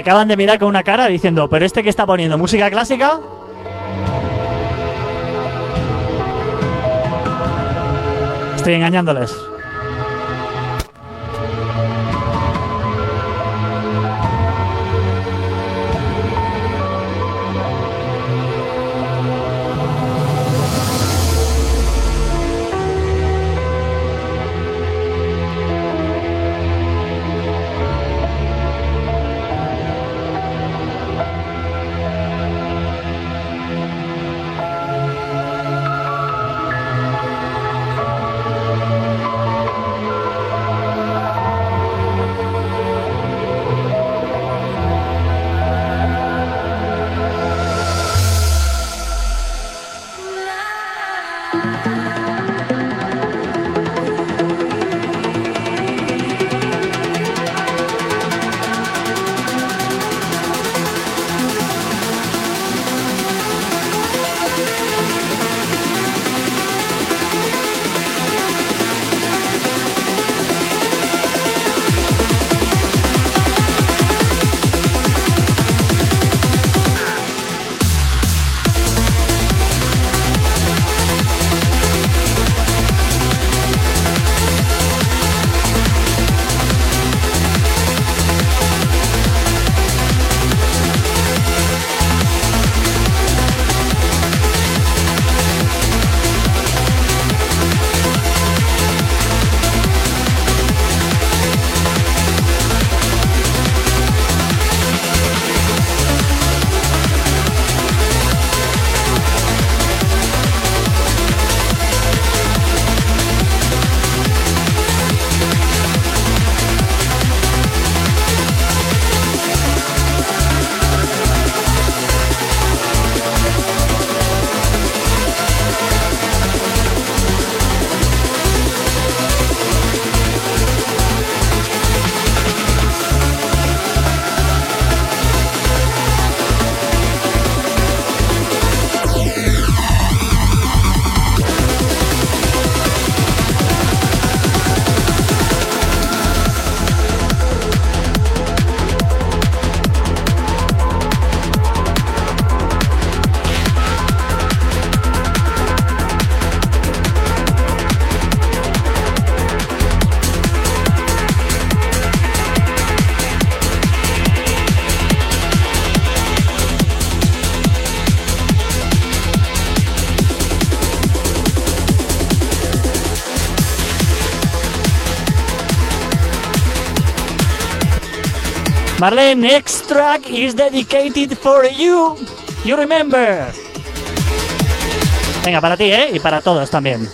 Acaban de mirar con una cara diciendo, pero este que está poniendo música clásica. Estoy engañándoles. Marlene, next track is dedicated for you. You remember. Venga, para ti, ¿eh? Y para todos también.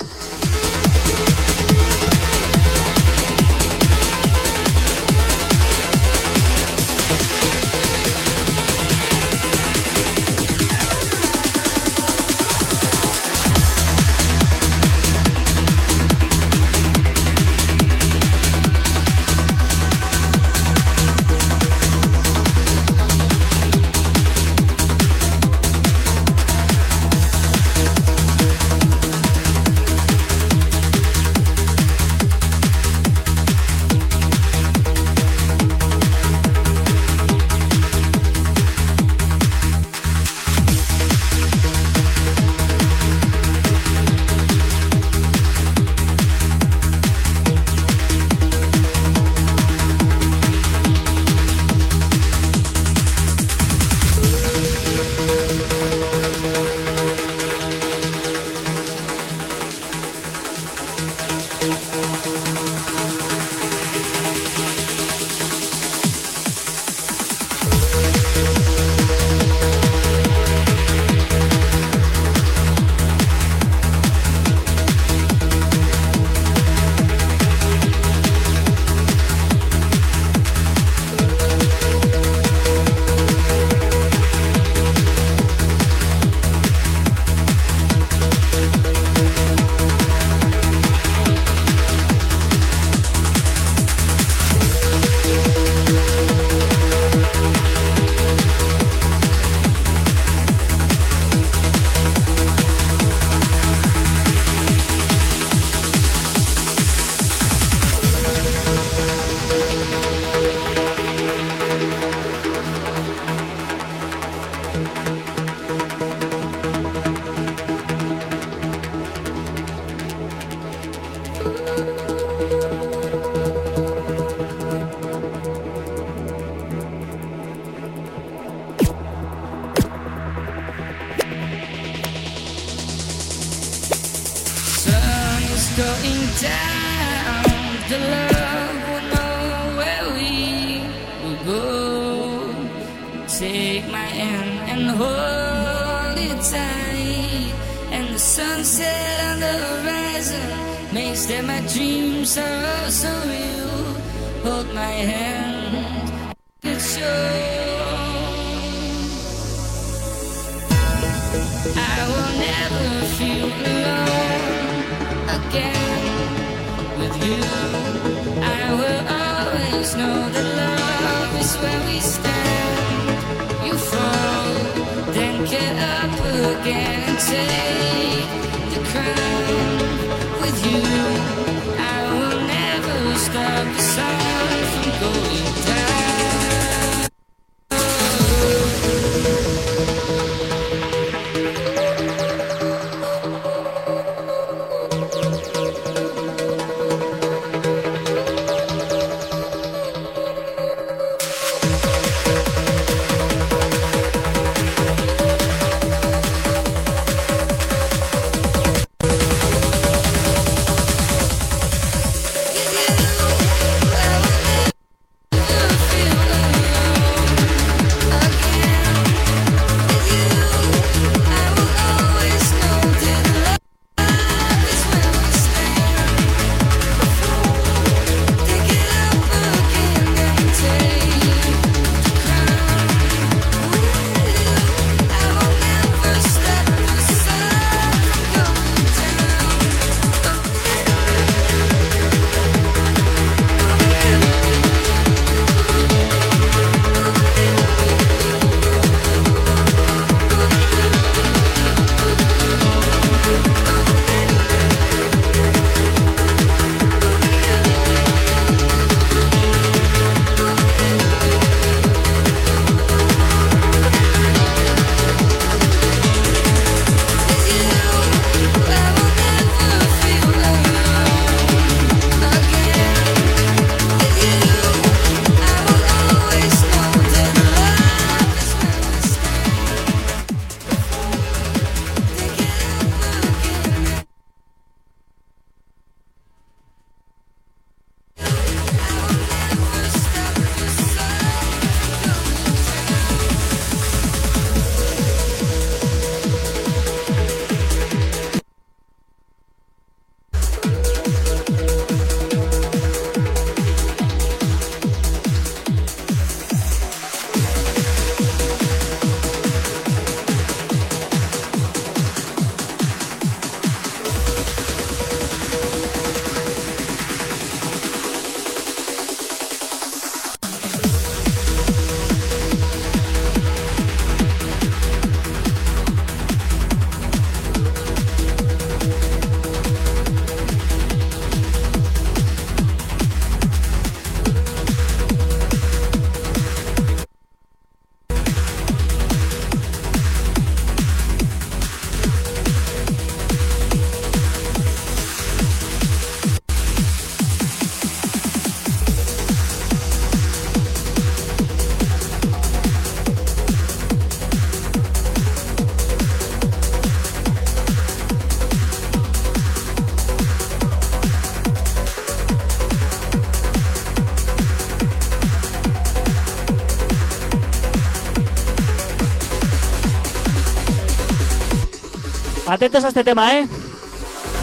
Atentos a este tema, ¿eh?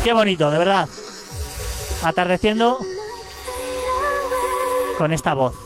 Qué bonito, de verdad. Atardeciendo con esta voz.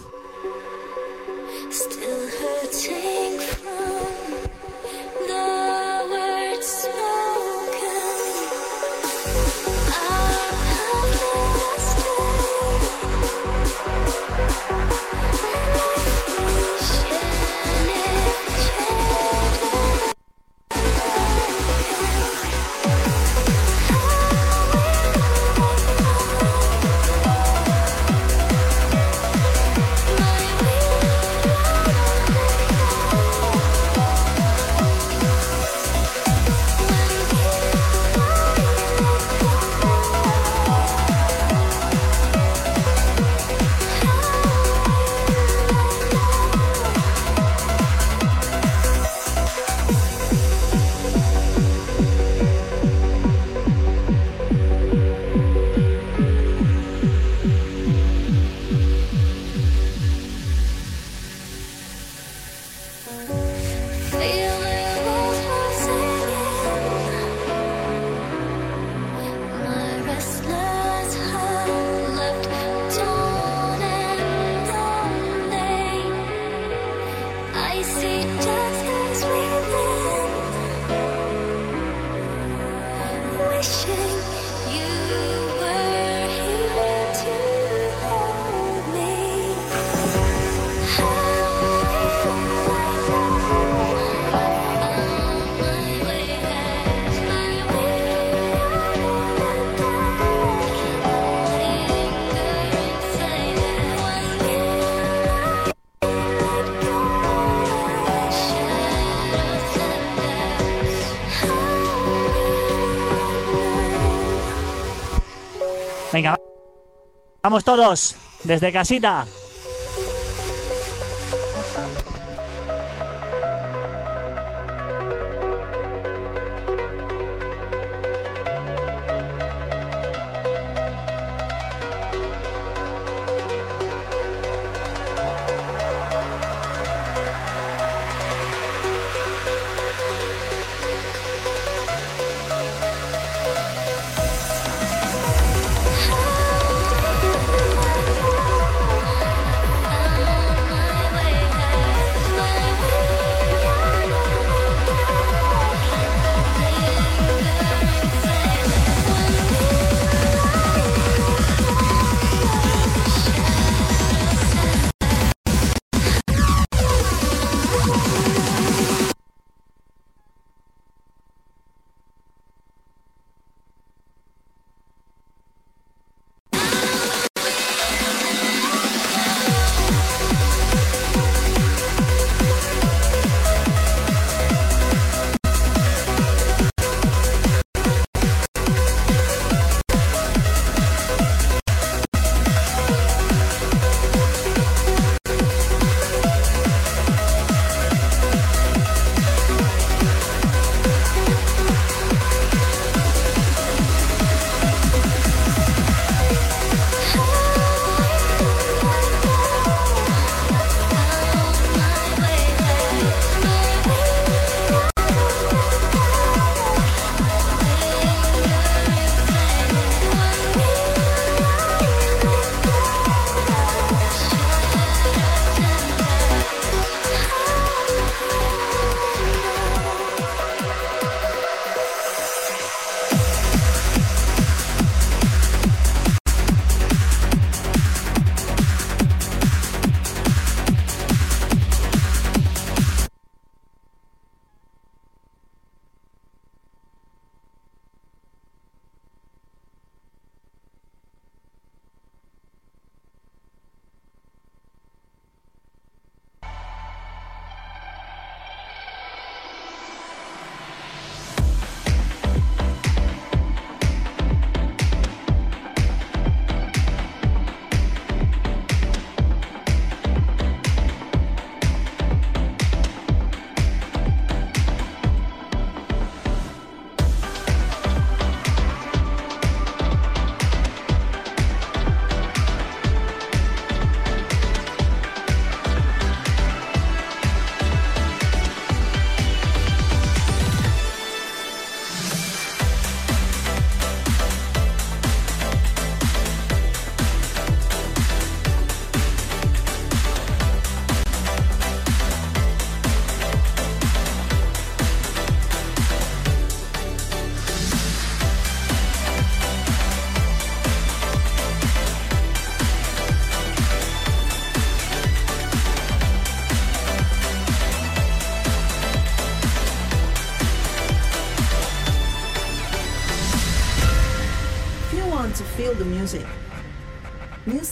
Vamos todos, desde casita.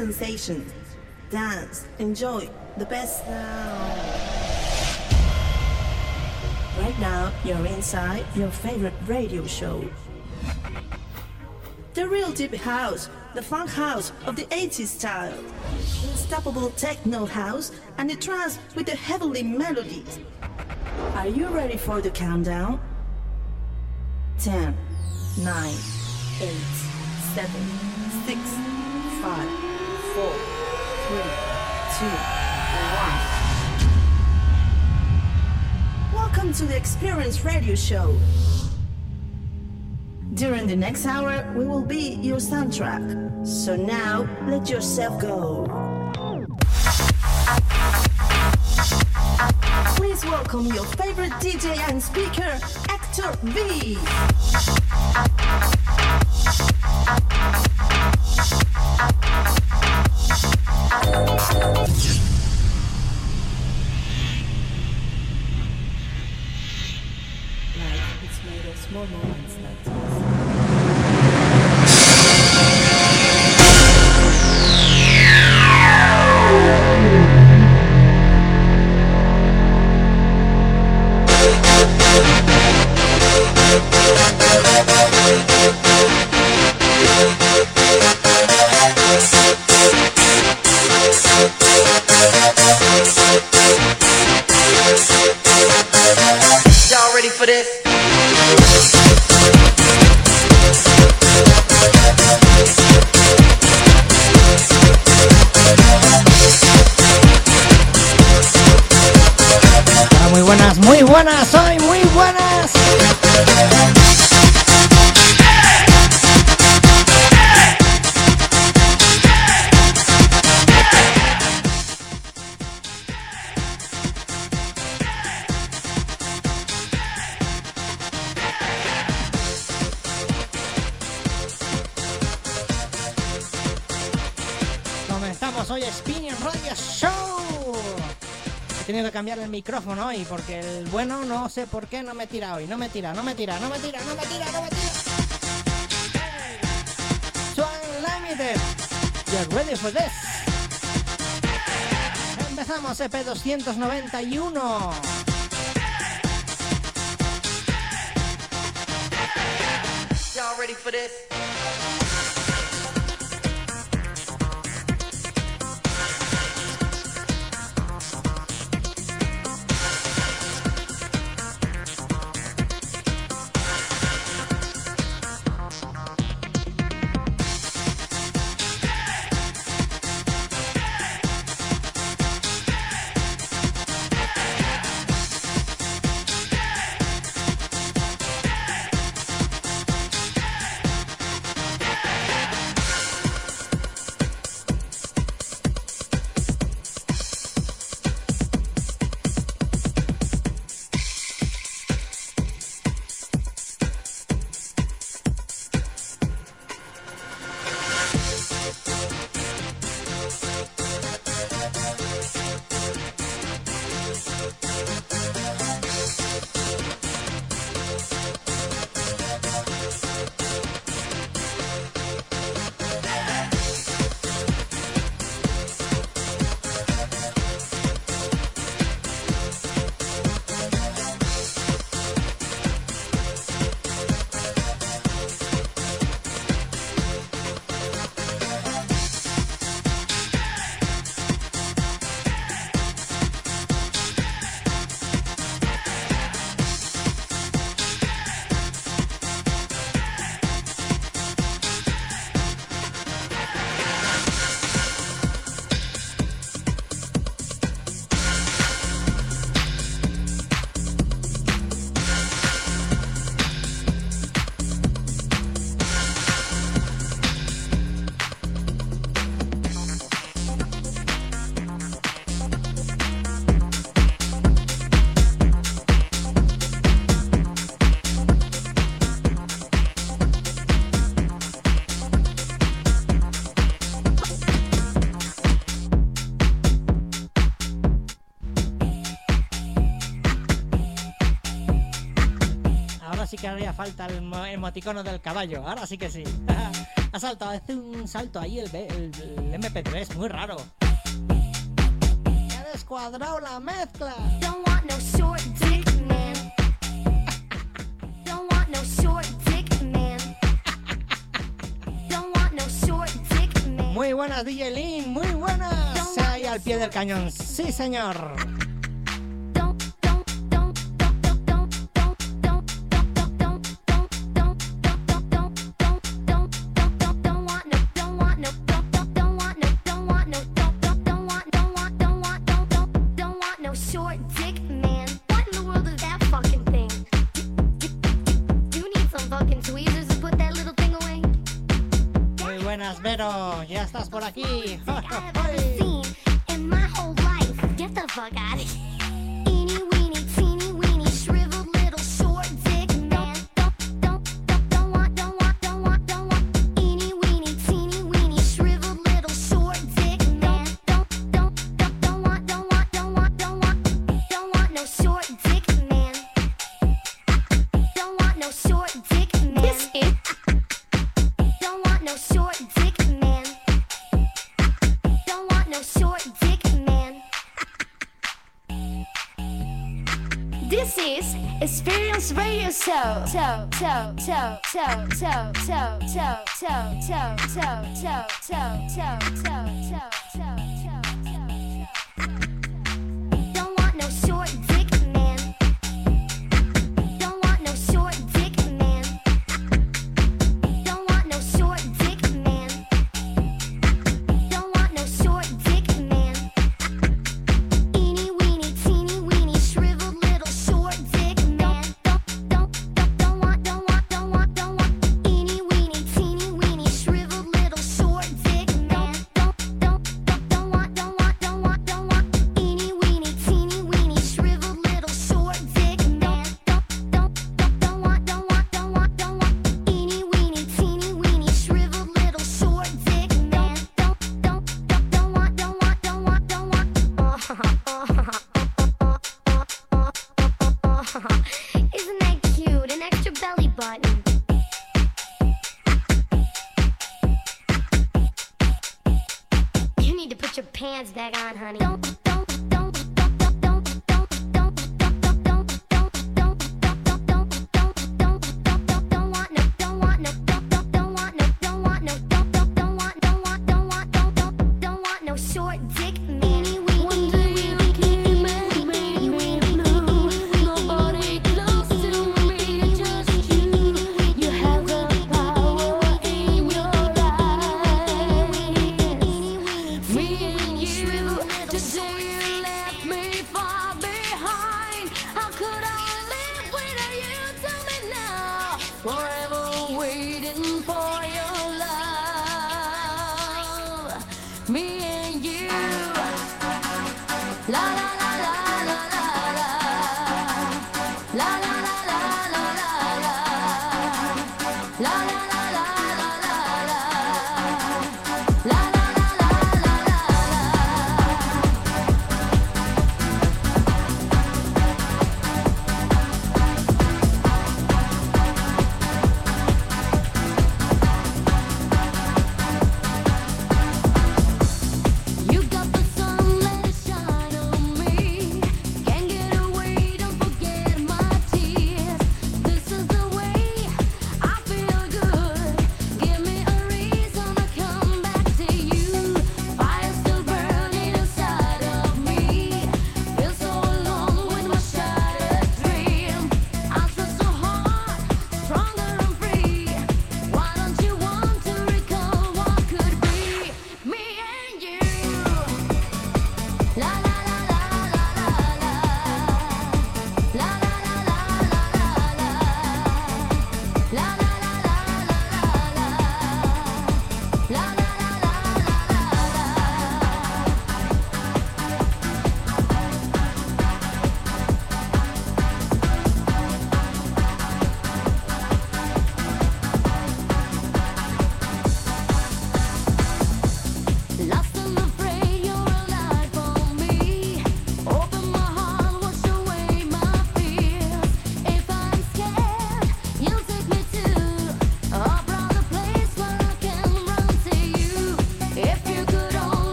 Sensations. Dance. Enjoy the best. Right now, you're inside your favorite radio show. The real deep house, the funk house of the 80s style. Unstoppable techno house and the trance with the heavenly melodies. Are you ready for the countdown? 10, 9, 8, 7, 2, 1. Welcome to the Experience Radio Show. During the next hour, we will be your soundtrack. So now, let yourself go. Please welcome your favorite DJ and speaker, Actor V. made of micrófono hoy porque el bueno no sé por qué no me tira hoy. No me tira, no me tira, no me tira, no me tira, no me tira. So Unlimited. You're ready for this. Empezamos EP 291. Emoticono del caballo. Ahora sí que sí. ha saltado, hace un salto ahí el, el- el MP3, muy raro. Ha descuadrado la mezcla. Don't want no short dick man. Don't want no short dick man. Don't want no short dick man. Muy buenas, DJ Lin, muy buenas. Ahí al pie del cañón, sí señor. Show. So, so, so, so, so, so, so, so, so, so, so, so, so, so, so,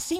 así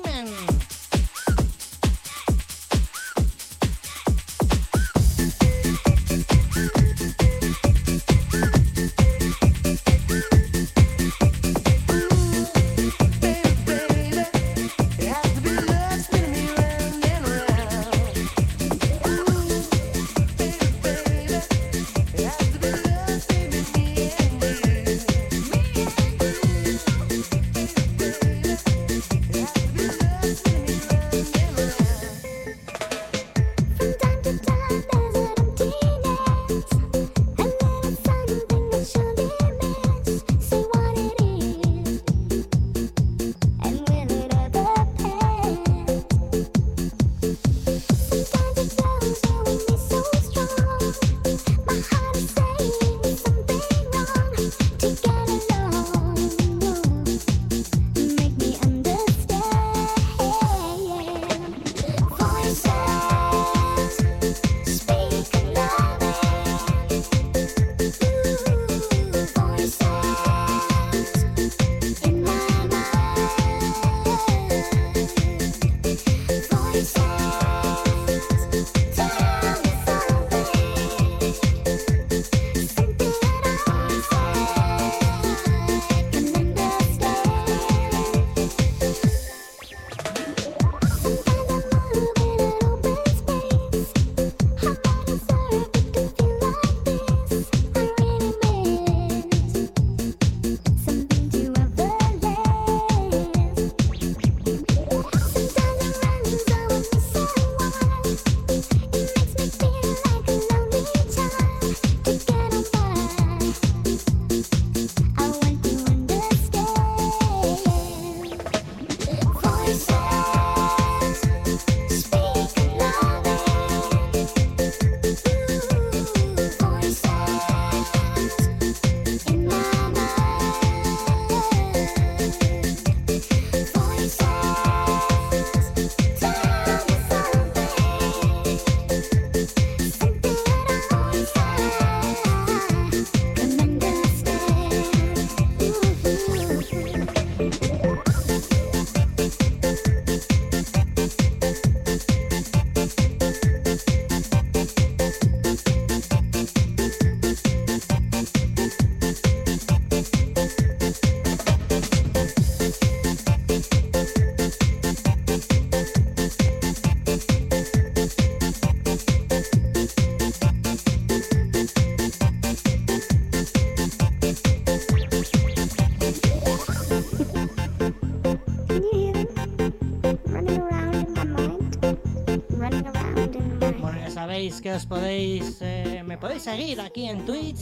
que os podéis, eh, me podéis seguir aquí en Twitch,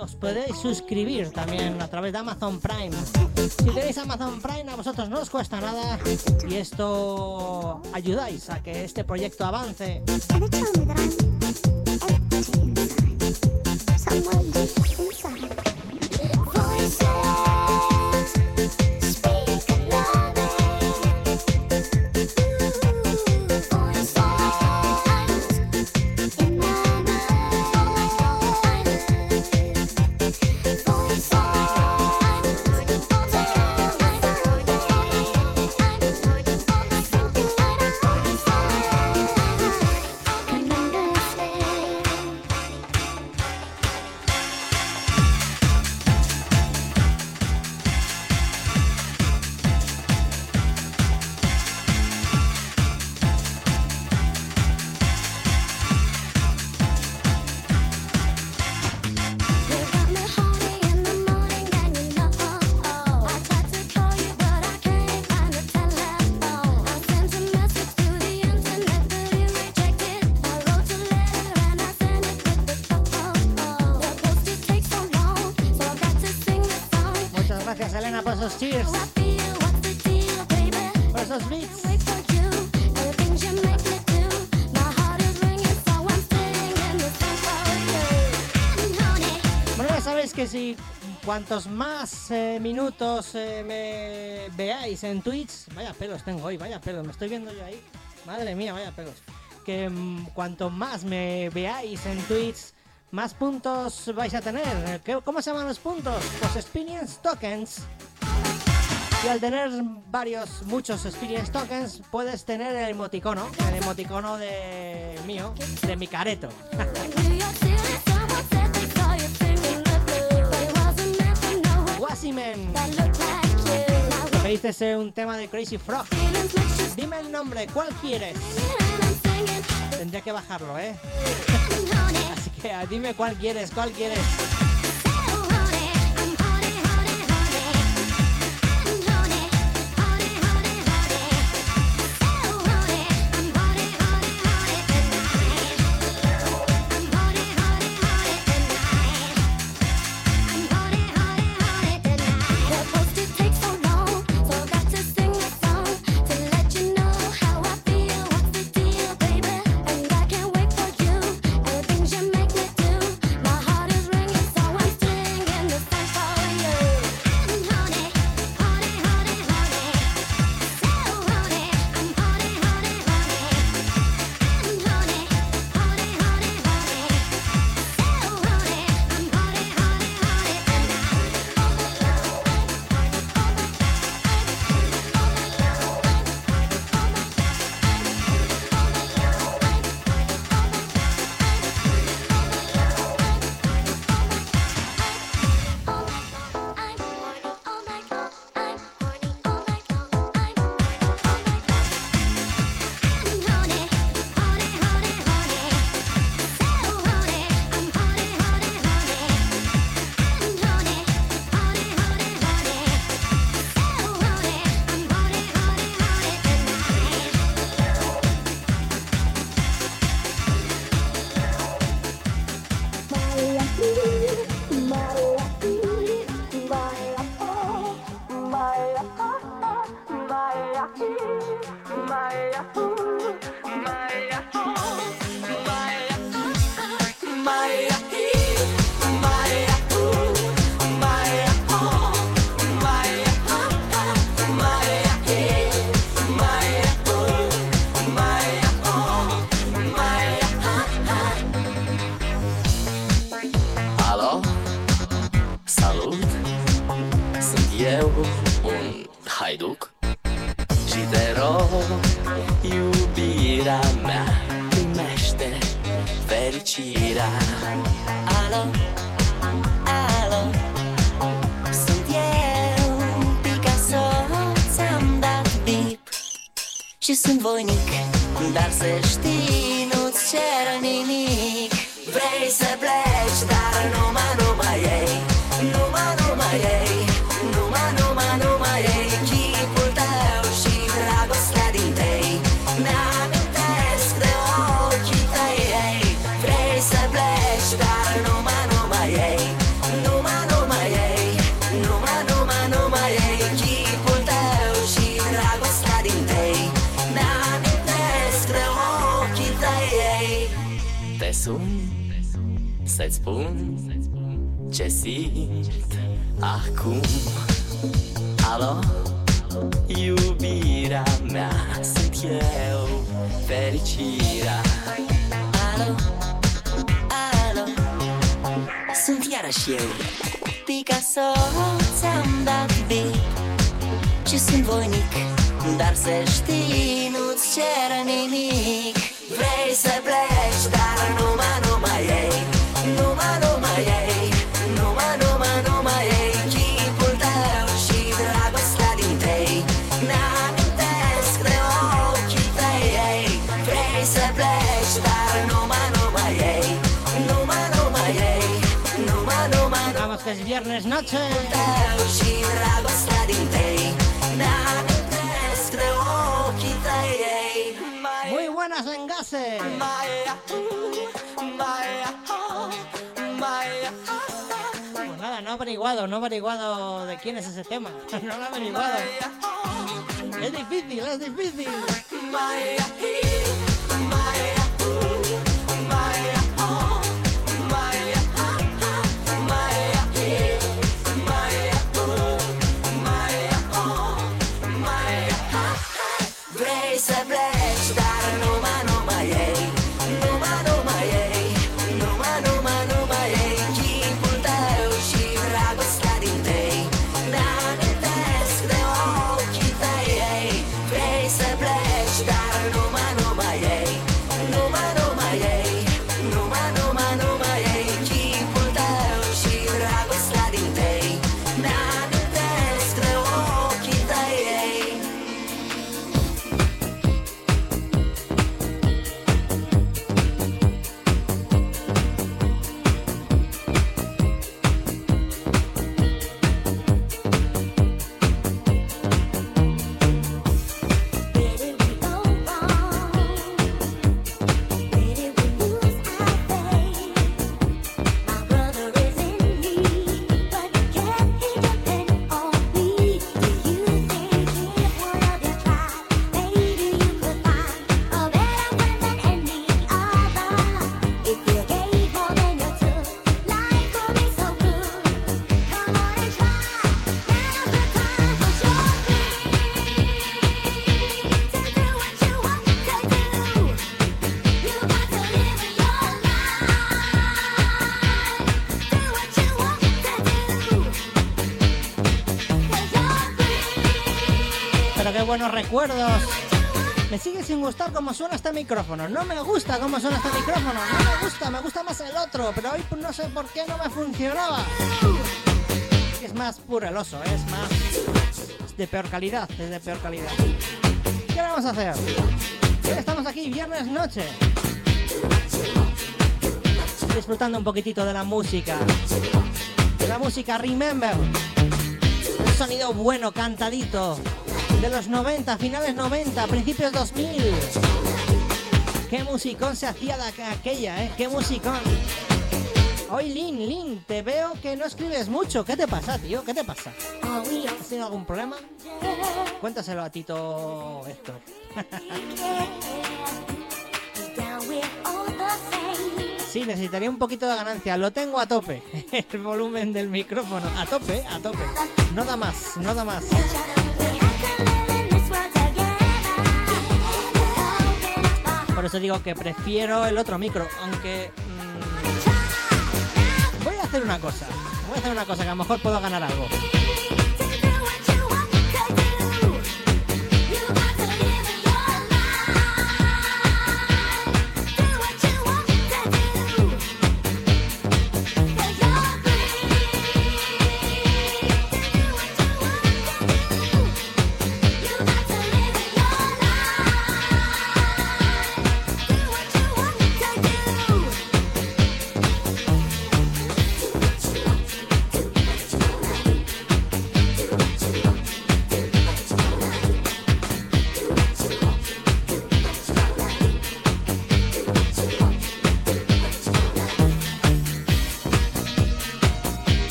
os podéis suscribir también a través de Amazon Prime. Si tenéis Amazon Prime a vosotros no os cuesta nada y esto ayudáis a que este proyecto avance. Que si cuantos más eh, minutos eh, me veáis en Twitch, vaya pelos tengo hoy, vaya pelos, me estoy viendo yo ahí. Madre mía, vaya pelos. Que mm, cuanto más me veáis en Twitch, más puntos vais a tener. ¿Qué- ¿Cómo se llaman los puntos? Pues Experience Tokens. Y al tener varios, muchos Experience Tokens, puedes tener el emoticono, el emoticono de mío, de mi careto. Wasimen. Lo dices es un tema de Crazy Frog. Dime el nombre, ¿cuál quieres? Tendría que bajarlo, ¿eh? Así que ah, dime cuál quieres, cuál quieres. Buenos recuerdos. Me sigue sin gustar cómo suena este micrófono. No me gusta cómo suena este micrófono. No me gusta, me gusta más el otro. Pero hoy no sé por qué no me funcionaba. Es más pureloso, es más. Es de peor calidad, es de peor calidad. ¿Qué vamos a hacer? Estamos aquí, viernes noche. Disfrutando un poquitito de la música. De la música Remember. Un sonido bueno, cantadito. De los 90, finales 90, principios 2000. Qué musicón se hacía de aqu- aquella, ¿eh? Qué musicón. Hoy, Lin, Lin, te veo que no escribes mucho. ¿Qué te pasa, tío? ¿Qué te pasa? ¿Has tenido algún problema? Cuéntaselo a Tito Héctor. Sí, necesitaría un poquito de ganancia. Lo tengo a tope. El volumen del micrófono. A tope, a tope. No da más, no da más. Por eso digo que prefiero el otro micro, aunque... mm, voy a hacer una cosa. Voy a hacer una cosa que a lo mejor puedo ganar algo.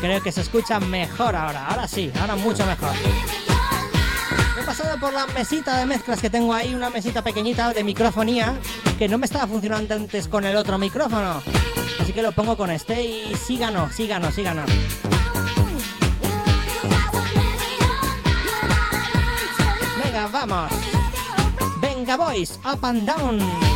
Creo que se escucha mejor ahora. Ahora sí, ahora mucho mejor. He pasado por la mesita de mezclas que tengo ahí, una mesita pequeñita de microfonía que no me estaba funcionando antes con el otro micrófono. Así que lo pongo con este y síganos, síganos, síganos. Venga, vamos. Venga, boys, up and down.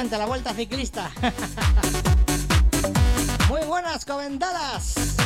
La vuelta ciclista. Muy buenas comentadas.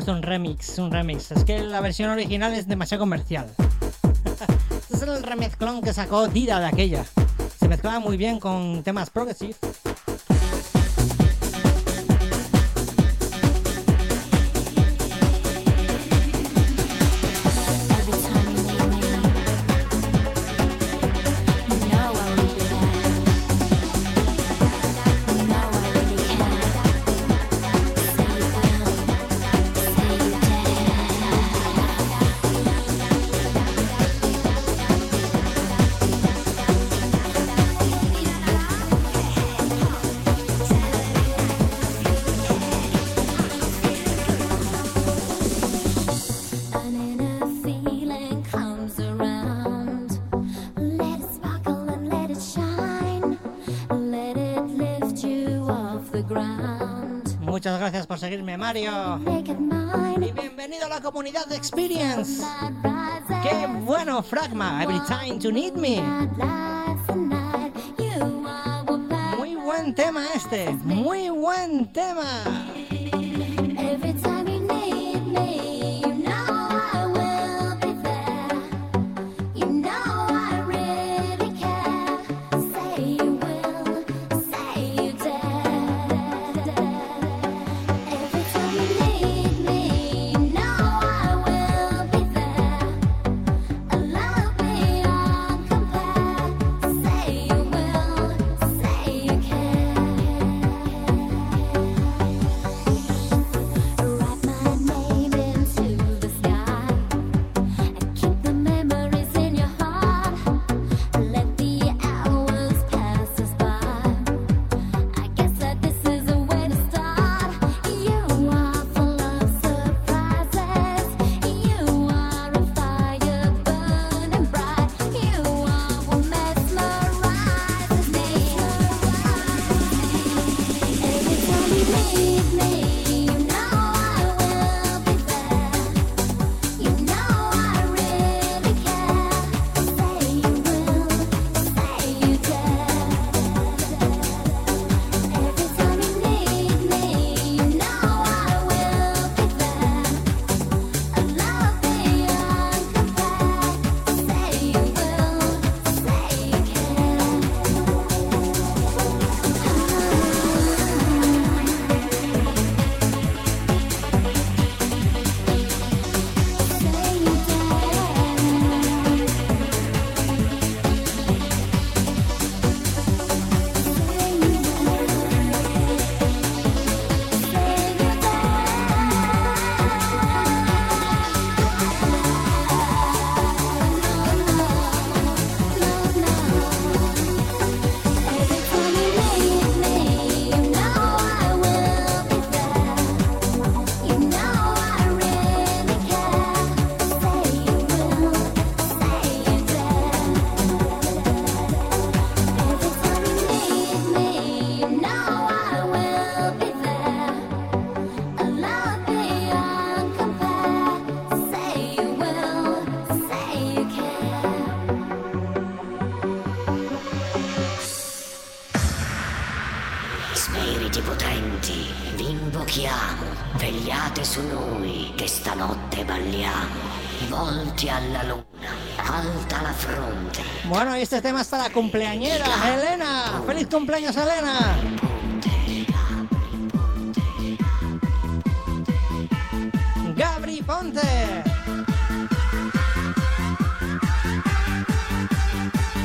puesto un remix, un remix. Es que la versión original es demasiado comercial. este es el remezclón que sacó Dida de aquella. Se mezclaba muy bien con temas progressive seguirme Mario. Y bienvenido a la comunidad de Experience. Qué bueno, Fragma. Every time to need me. Muy buen tema este. Este tema es para cumpleañera, Elena. ¡Feliz cumpleaños, Elena! Gabri Ponte.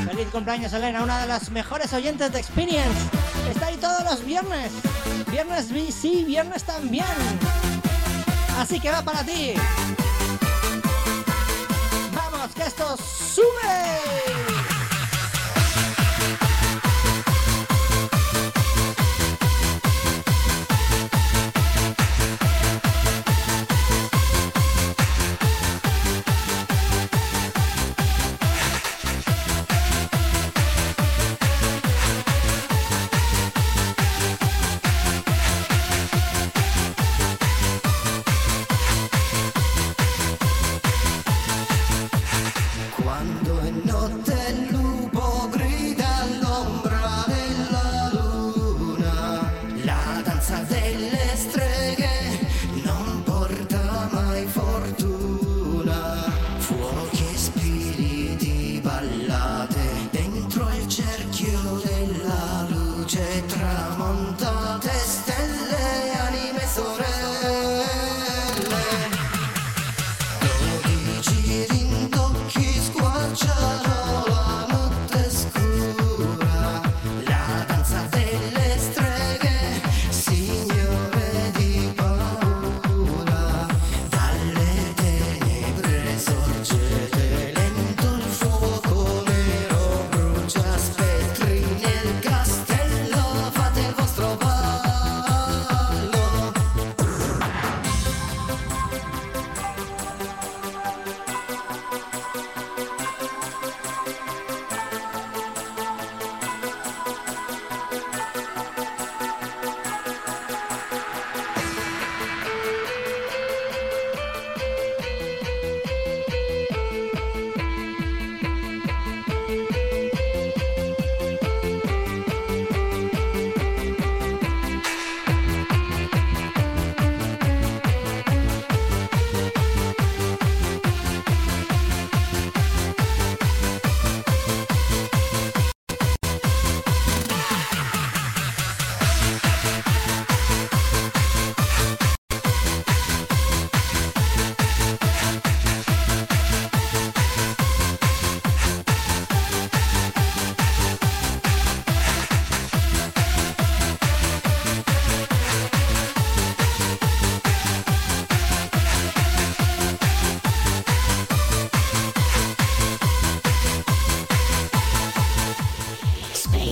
Feliz cumpleaños, Elena, una de las mejores oyentes de Experience. Está ahí todos los viernes. Viernes sí, viernes también. Así que va para ti. Vamos, que esto sube.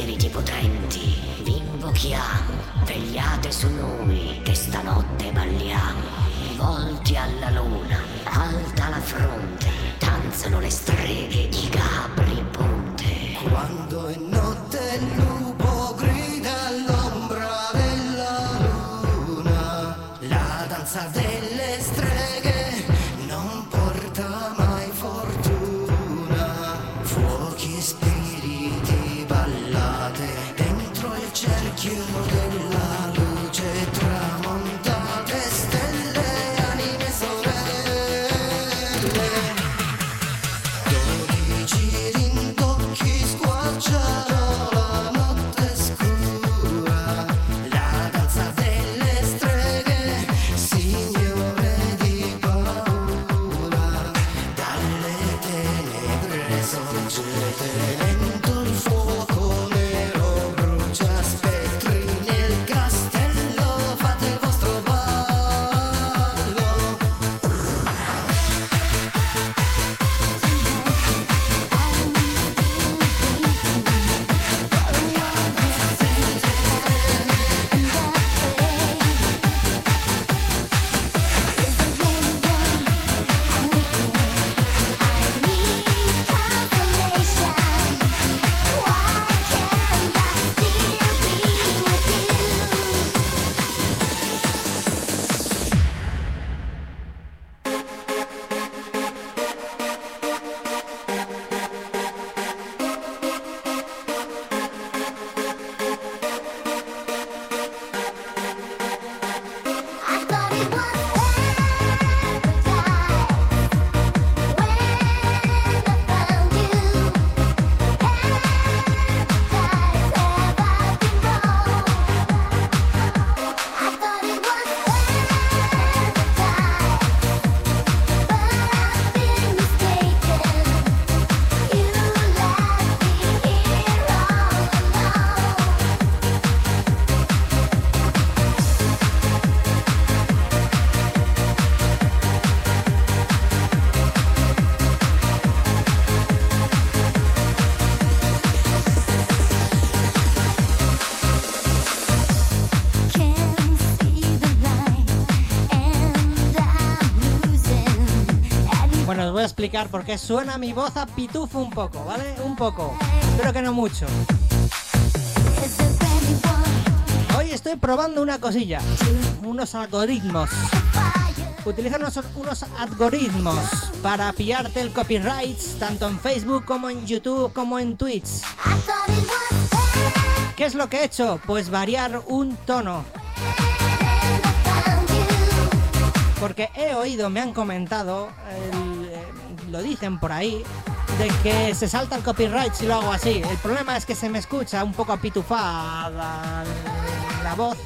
spiriti potenti, vi invochiamo, vegliate su noi che stanotte balliamo. Volti alla luna, alta la fronte, danzano le streghe di Gabri Ponte. Quando è notte explicar por qué suena mi voz a pitufo un poco, ¿vale? Un poco. Espero que no mucho. Hoy estoy probando una cosilla. Unos algoritmos. Utilizan unos, unos algoritmos para pillarte el copyright tanto en Facebook como en YouTube como en Twitch. ¿Qué es lo que he hecho? Pues variar un tono. Porque he oído, me han comentado, el, lo dicen por ahí, de que se salta el copyright si lo hago así. El problema es que se me escucha un poco apitufada la voz.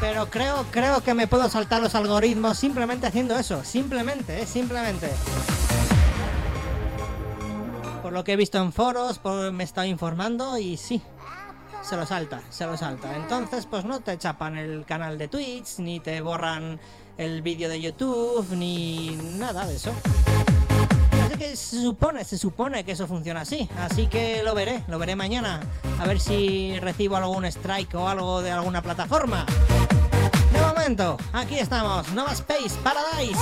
Pero creo, creo que me puedo saltar los algoritmos simplemente haciendo eso. Simplemente, eh, simplemente. Por lo que he visto en foros, por- me he estado informando y sí, se lo salta, se lo salta. Entonces, pues no te chapan el canal de Twitch, ni te borran el vídeo de YouTube, ni nada de eso. Así que se supone, se supone que eso funciona así. Así que lo veré, lo veré mañana. A ver si recibo algún strike o algo de alguna plataforma. De momento, aquí estamos, Nova Space Paradise.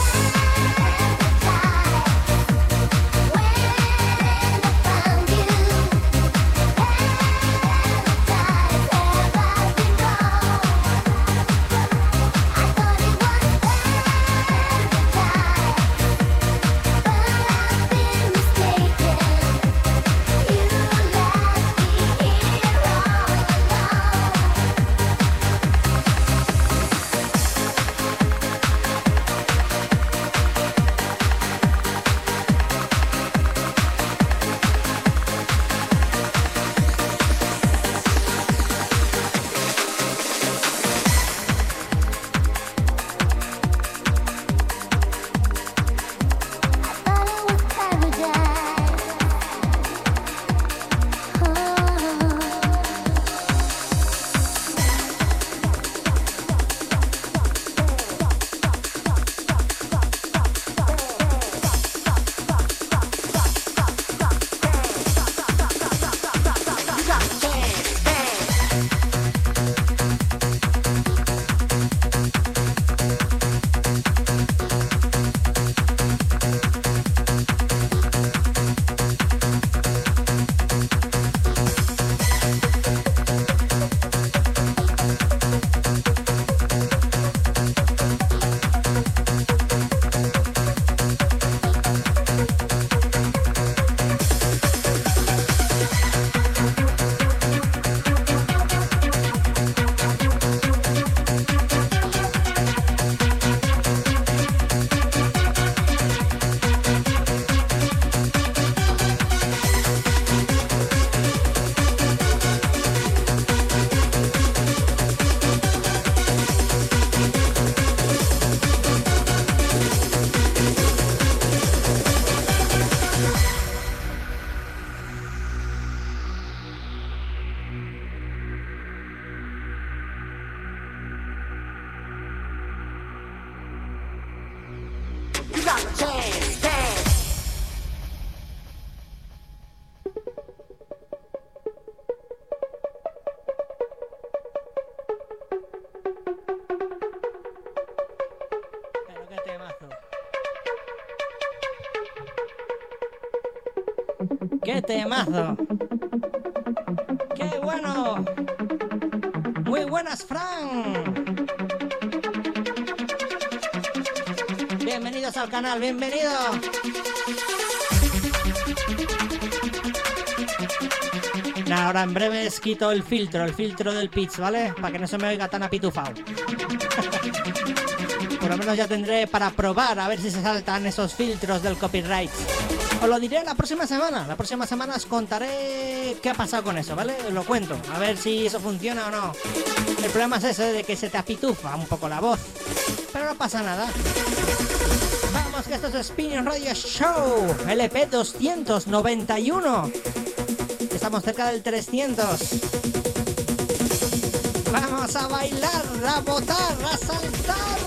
Temazo! ¡Qué bueno! Muy buenas, Fran. Bienvenidos al canal, bienvenido. Nah, ahora en breve quito el filtro, el filtro del pitch, ¿vale? Para que no se me oiga tan apitufado. Por lo menos ya tendré para probar a ver si se saltan esos filtros del copyright. Os lo diré la próxima semana. La próxima semana os contaré qué ha pasado con eso, ¿vale? Os lo cuento. A ver si eso funciona o no. El problema es ese de que se te apitufa un poco la voz. Pero no pasa nada. Vamos, que esto es Spinning Radio Show. LP 291. Estamos cerca del 300. Vamos a bailar, a botar, a saltar.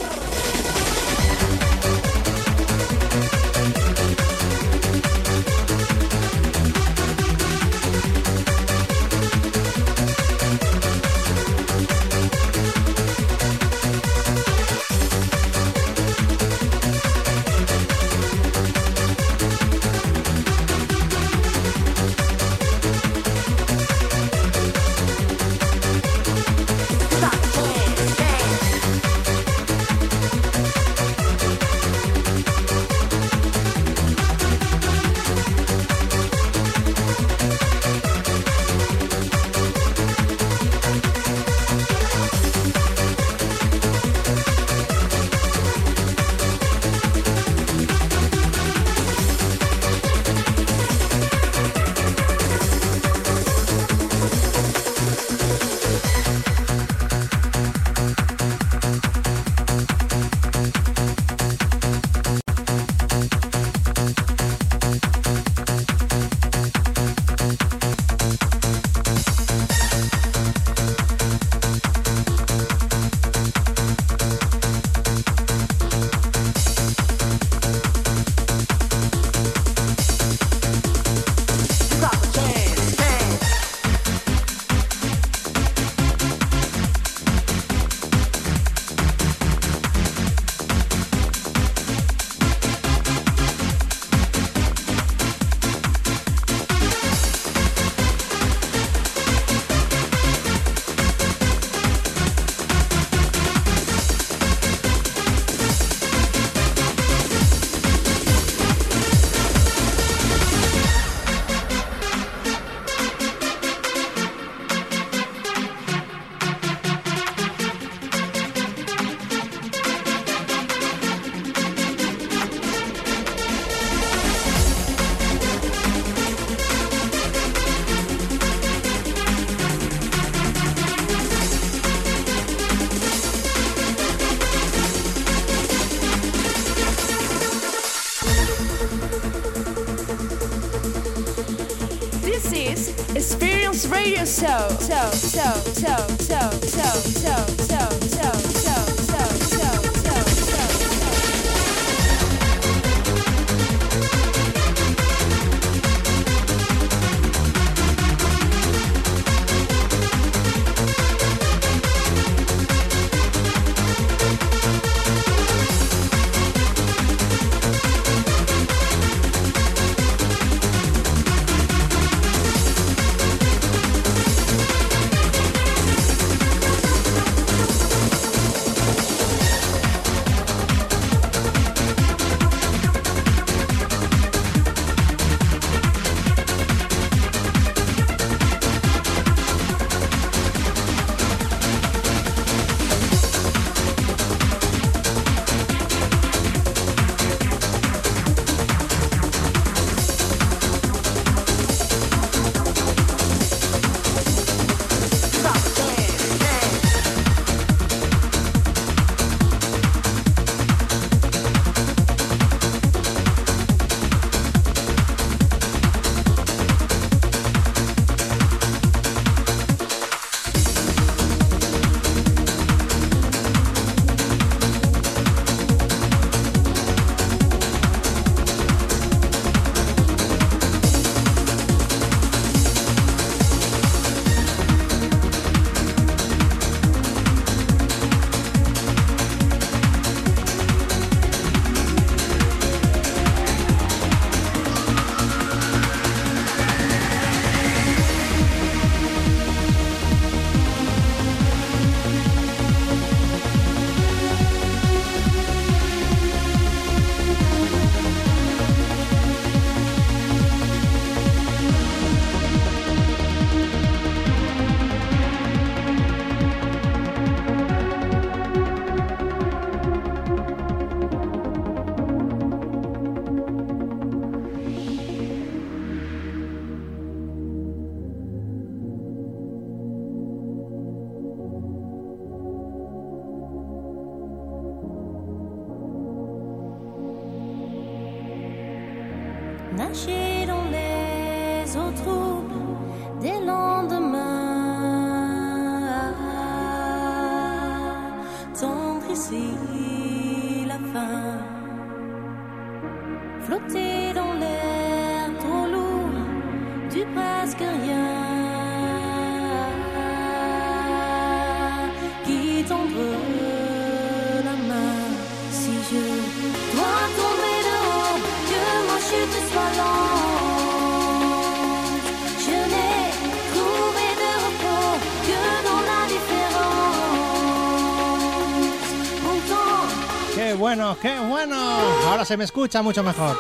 se me escucha mucho mejor.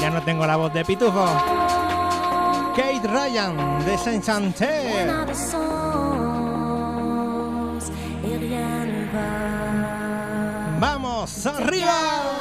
Ya no tengo la voz de pitufo. Kate Ryan, de Saint-Chanté. ¡Vamos, arriba!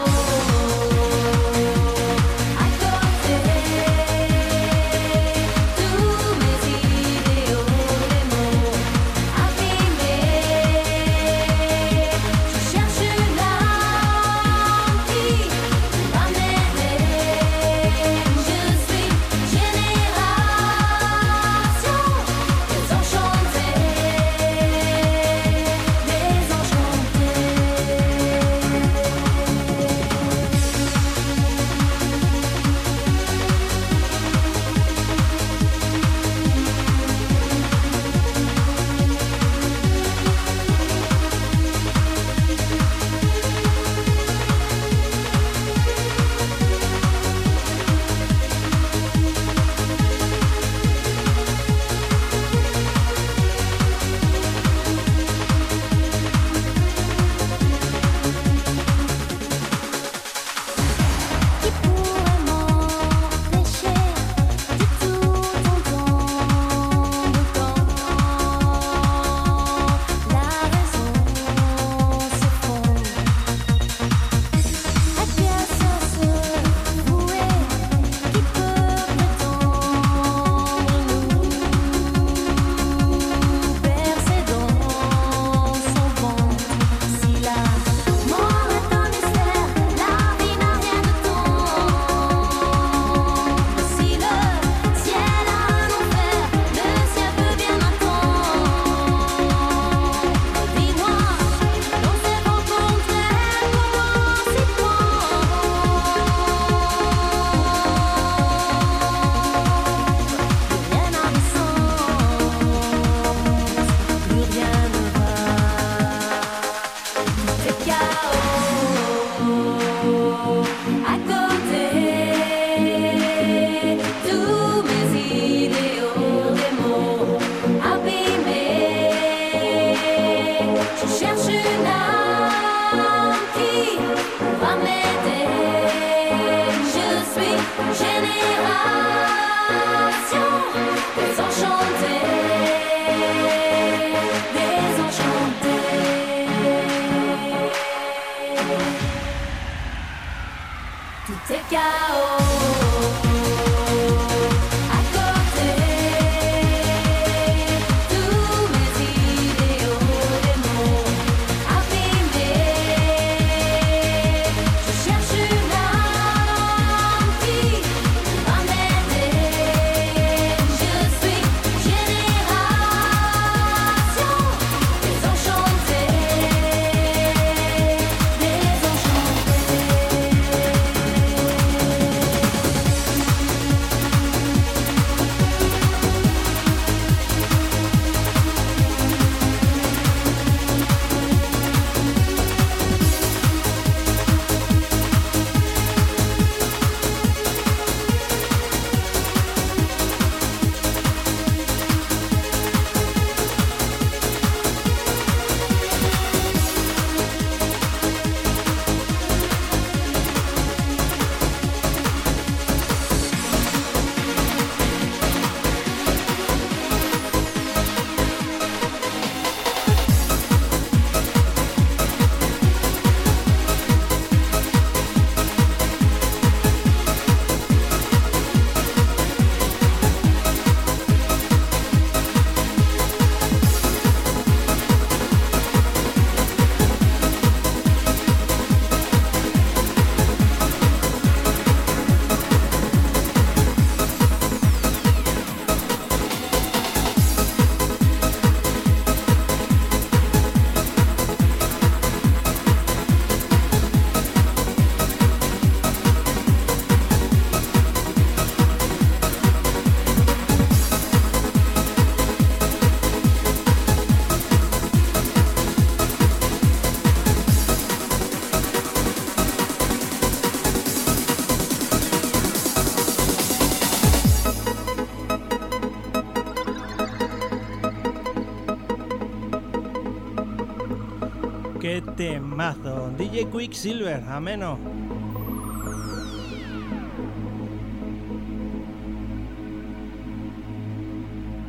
DJ Quicksilver, ameno.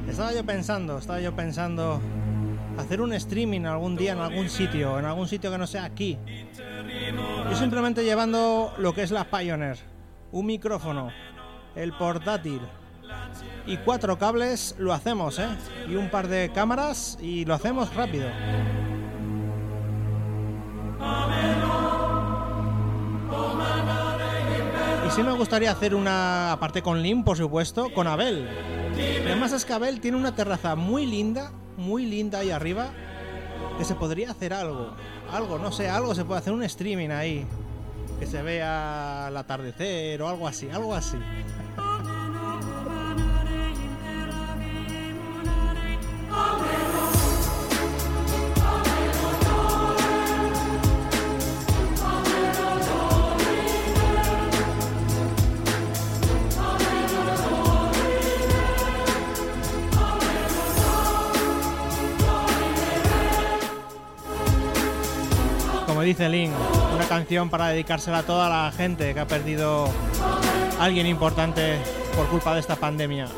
Estaba yo pensando, estaba yo pensando hacer un streaming algún día en algún sitio, en algún sitio que no sea aquí. Yo simplemente llevando lo que es la Pioneer, un micrófono, el portátil y cuatro cables, lo hacemos, ¿eh? Y un par de cámaras y lo hacemos rápido. Sí me gustaría hacer una, aparte con Lim, por supuesto, con Abel. Además es que Abel tiene una terraza muy linda, muy linda ahí arriba, que se podría hacer algo. Algo, no sé, algo se puede hacer un streaming ahí. Que se vea el atardecer o algo así, algo así. Link, una canción para dedicársela a toda la gente que ha perdido a alguien importante por culpa de esta pandemia.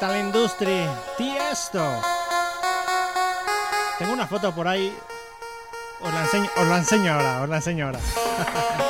Lethal Industry, Tiesto. Tengo una foto por ahí. Os la enseño, os la enseño ahora, os la enseño ahora.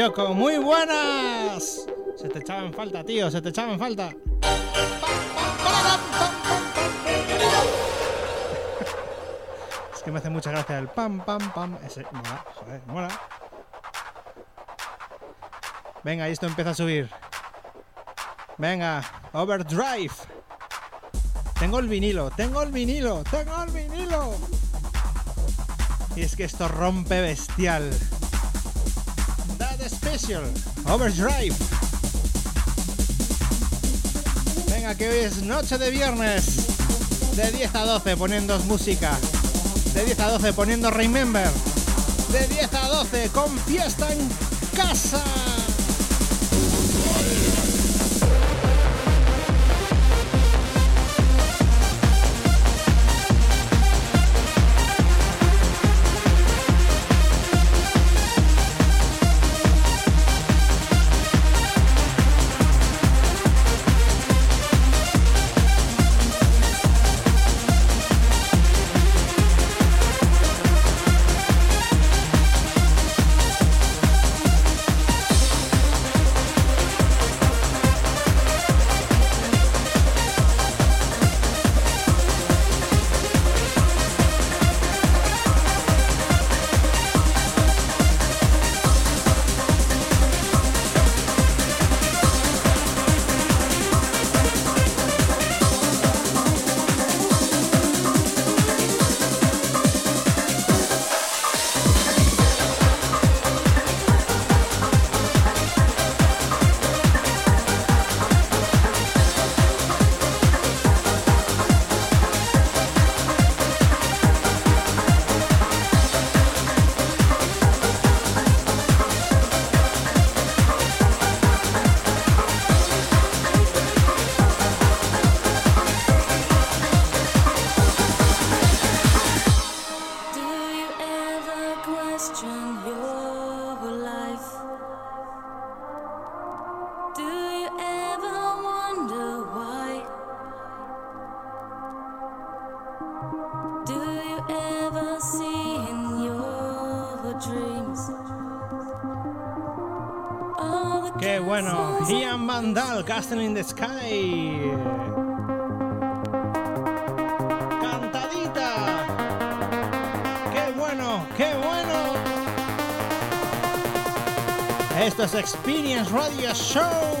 Yoko, muy buenas. Se te echaba en falta, tío, se te echaba en falta. Es que me hace mucha gracia el pam, pam, pam. Ese, mola, joder, mola. Venga, y esto empieza a subir. Venga, overdrive. Tengo el vinilo, tengo el vinilo, tengo el vinilo. Y es que esto rompe bestial. That Special, Overdrive. Venga, que hoy es noche de viernes. De 10 a 12 poniendo música. De 10 a 12 poniendo Remember. De 10 a 12 con fiesta en casa. Castle in the Sky. Cantadita. Qué bueno, qué bueno. Esto es Experience Radio Show.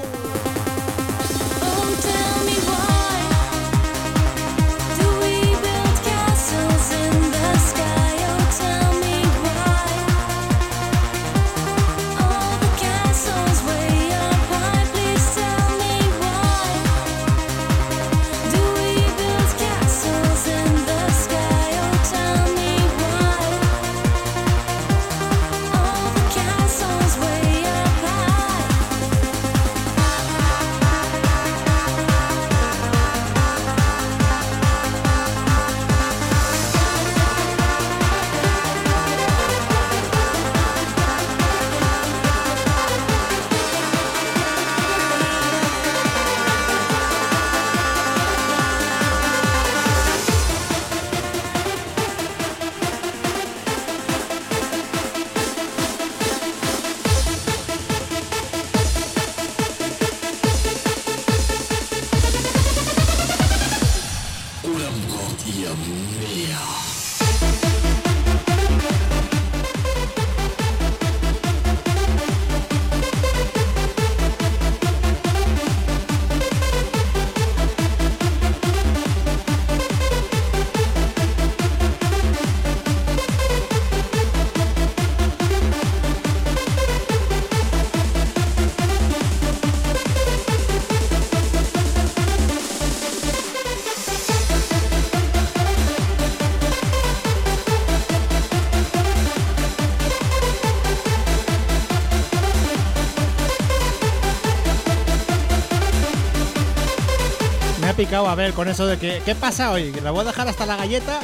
a ver, con eso de que. ¿Qué pasa hoy? La voy a dejar hasta la galleta?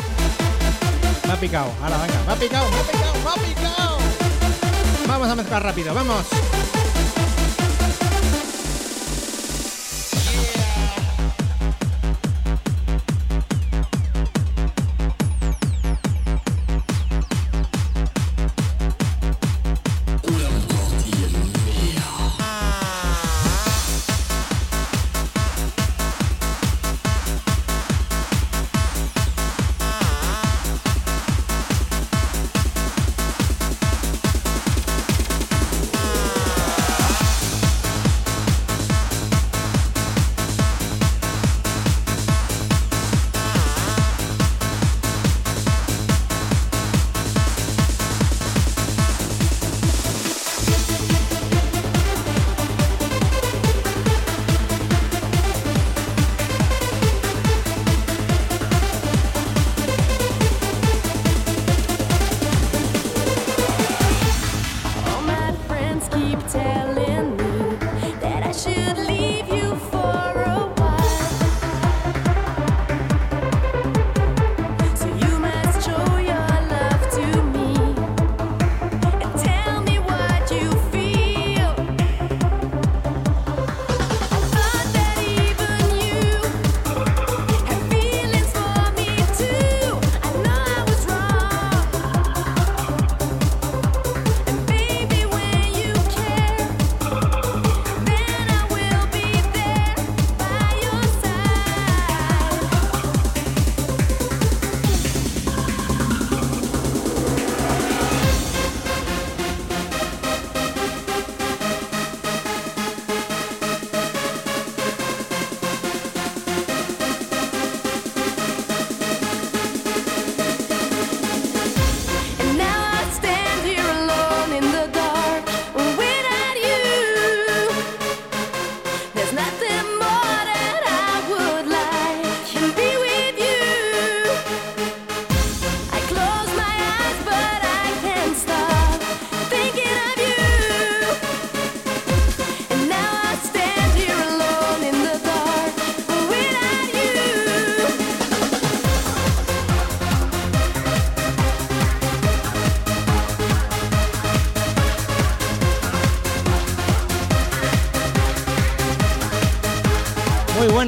Me ha picado, ahora venga, me ha picado, me ha picado, me ha picado. Vamos a mezclar rápido, vamos. deep tell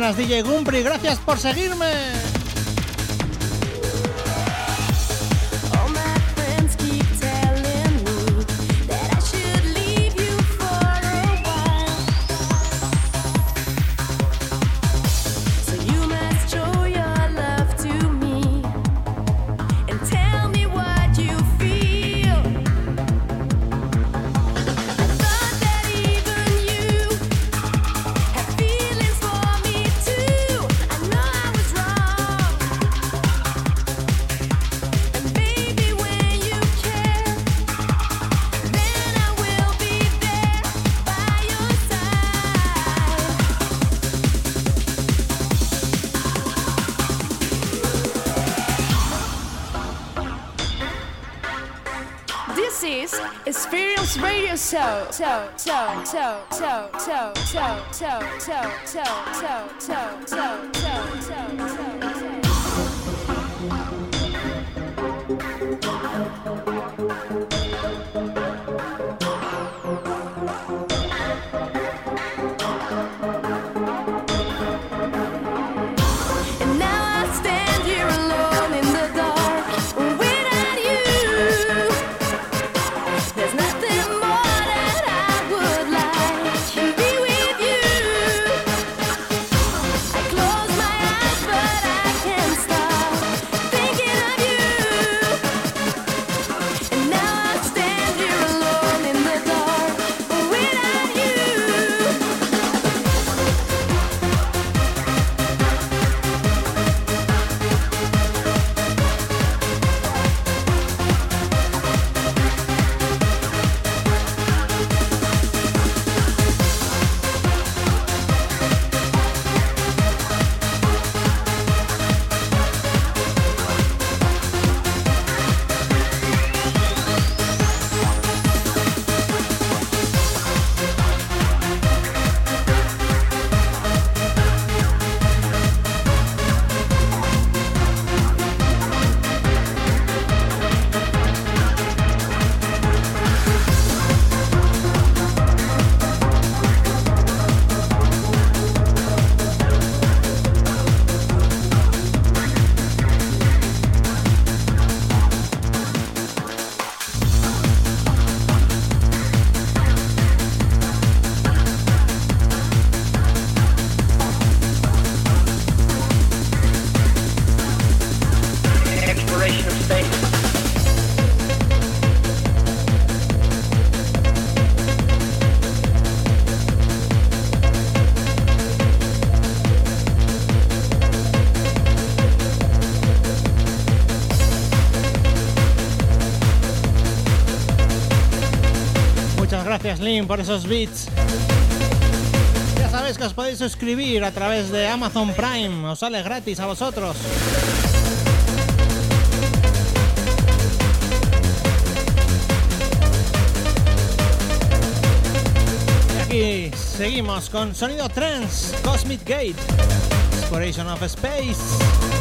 semanas, DJ Gumpri. Gracias por seguirme. Show. Show, show, show, show, show, show, show, show, show, show, show, show, show, show, Lynn, por esos beats. Ya sabéis que os podéis suscribir a través de Amazon Prime, os sale gratis a vosotros. Y aquí seguimos con sonido trance, Cosmic Gate, Exploration of Space.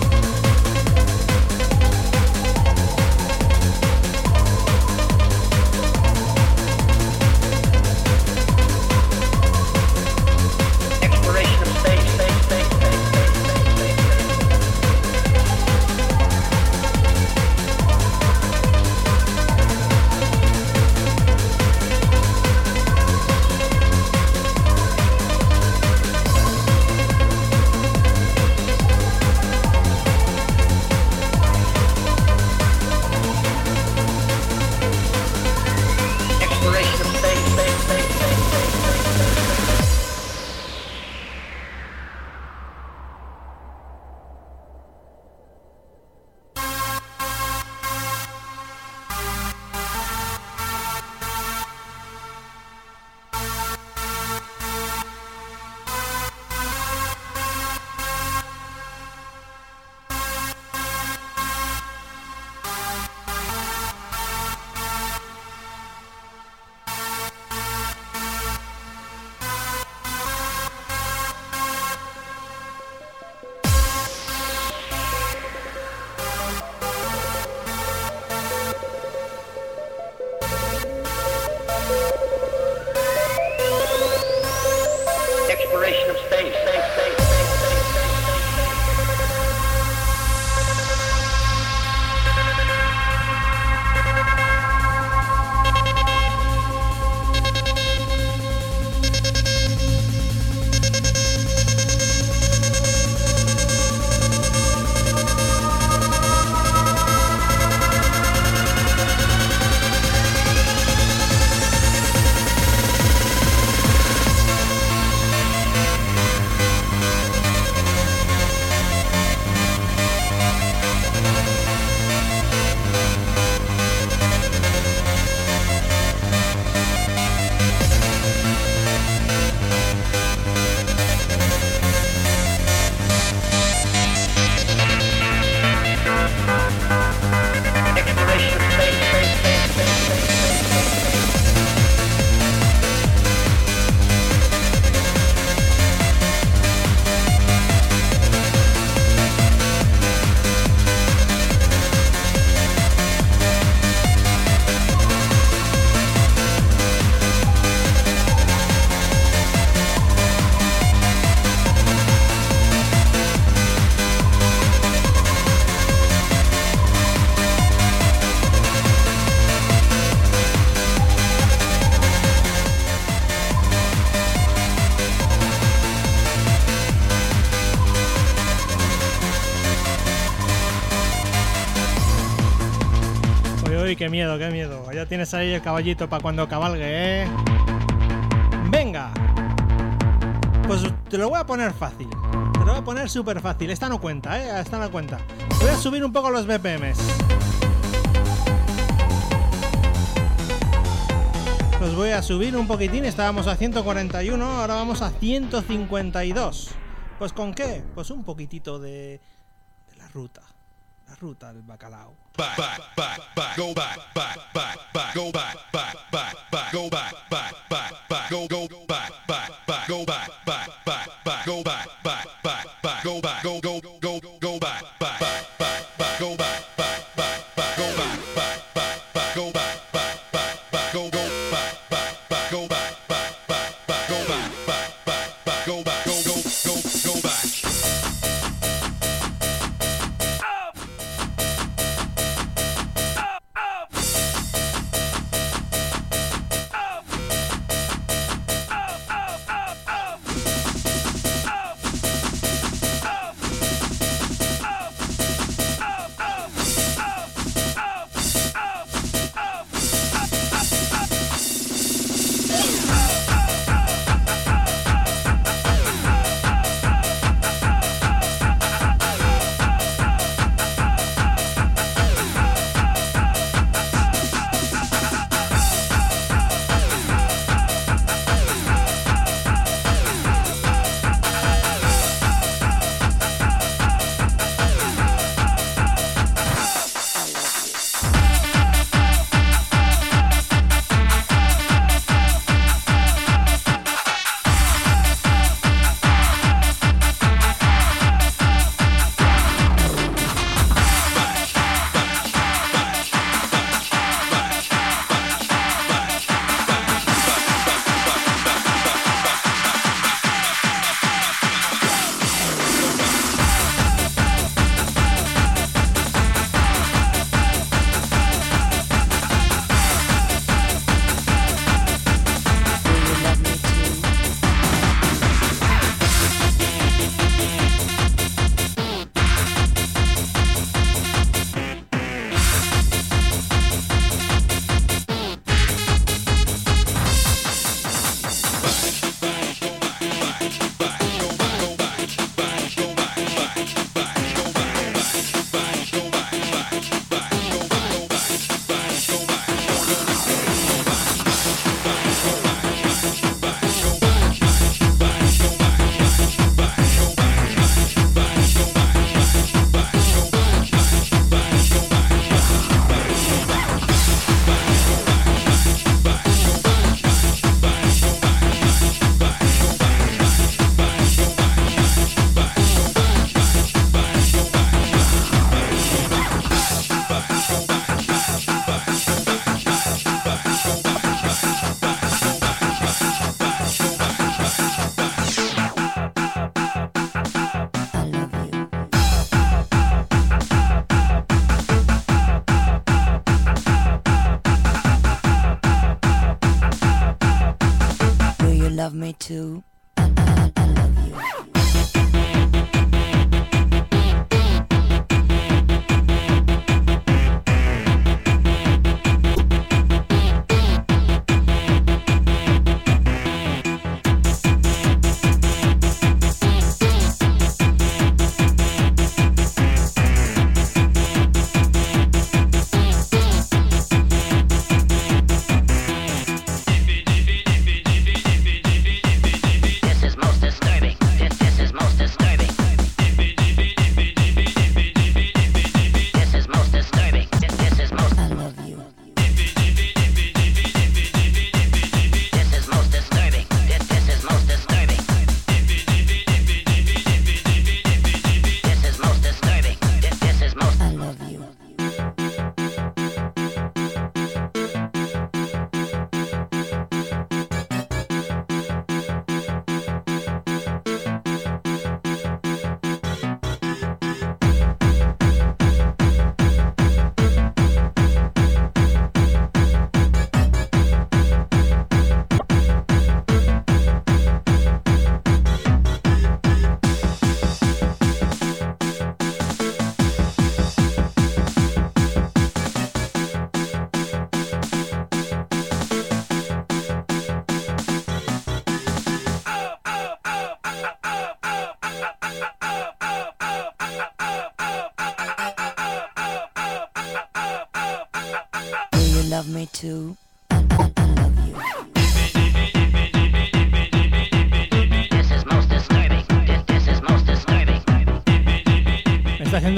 Miedo, qué miedo. Ya tienes ahí el caballito para cuando cabalgue, ¿eh? Venga. Pues te lo voy a poner fácil. Te lo voy a poner súper fácil. Esta no cuenta, ¿eh? Esta no cuenta. Voy a subir un poco los BPMs. Los voy a subir un poquitín. Estábamos a 141, ahora vamos a 152. ¿Pues con qué? Pues un poquitito de, la ruta. La ruta del bacalao. back, back, back, go back, back, back, back, go back, back, back, back, go back, back, back, back, go go back, back, back, go back, back, back, back, go back, back, back, back, go back, go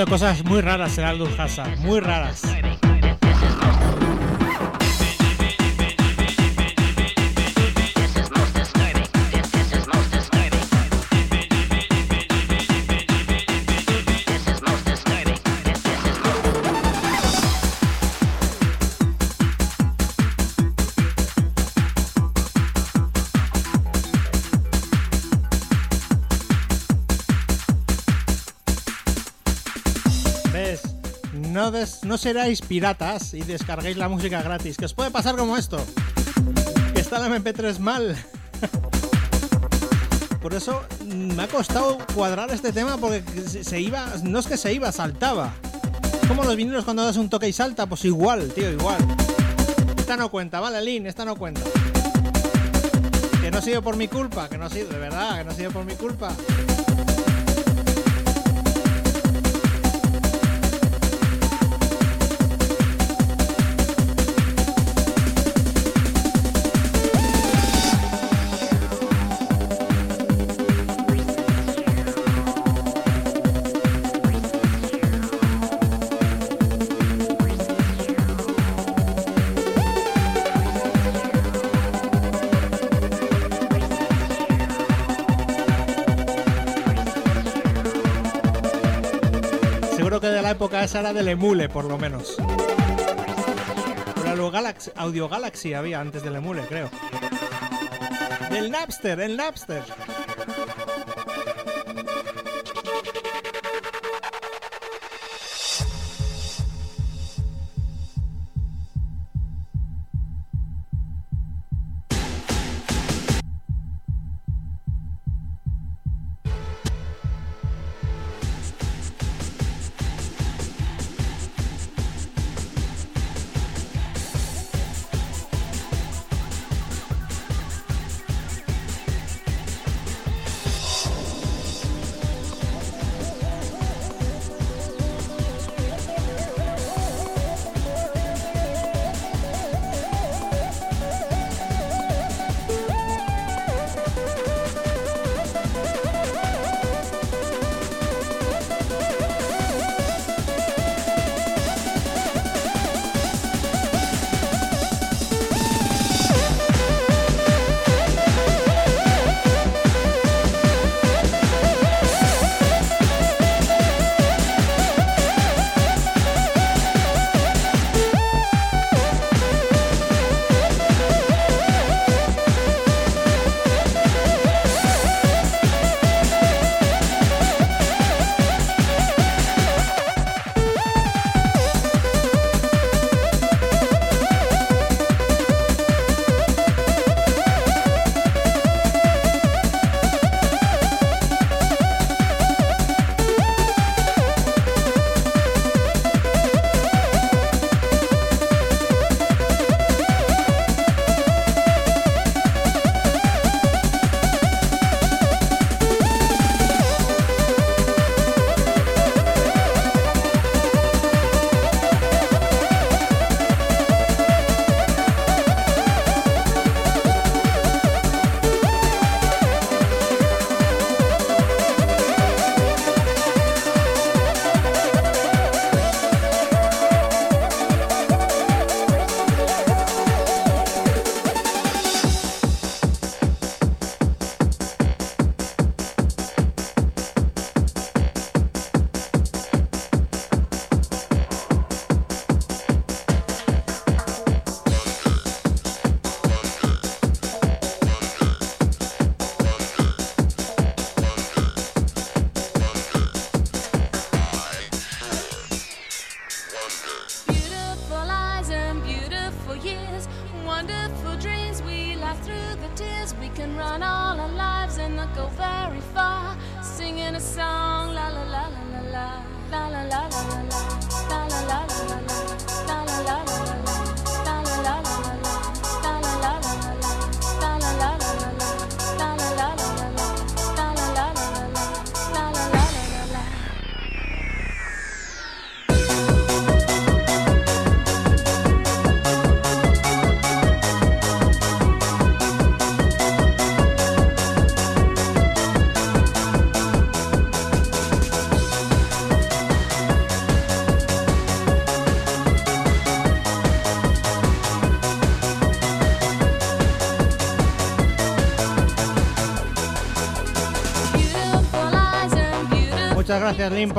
cosas muy raras el Aldous Hazard, muy raras. No, seráis piratas y descarguéis la música gratis, que os puede pasar como esto. Que está la MP3 mal. Por eso me ha costado cuadrar este tema porque se iba, no es que se iba, saltaba. Como los vinilos cuando das un toque y salta, pues igual, tío, igual. Esta no cuenta, vale, Lin, esta no cuenta. Que no ha sido por mi culpa, que no ha sido, de verdad, que no ha sido por mi culpa. Era del Emule, por lo menos. Pero Galaxy, Audio Galaxy había antes del Emule, creo. Del Napster, el Napster. Dream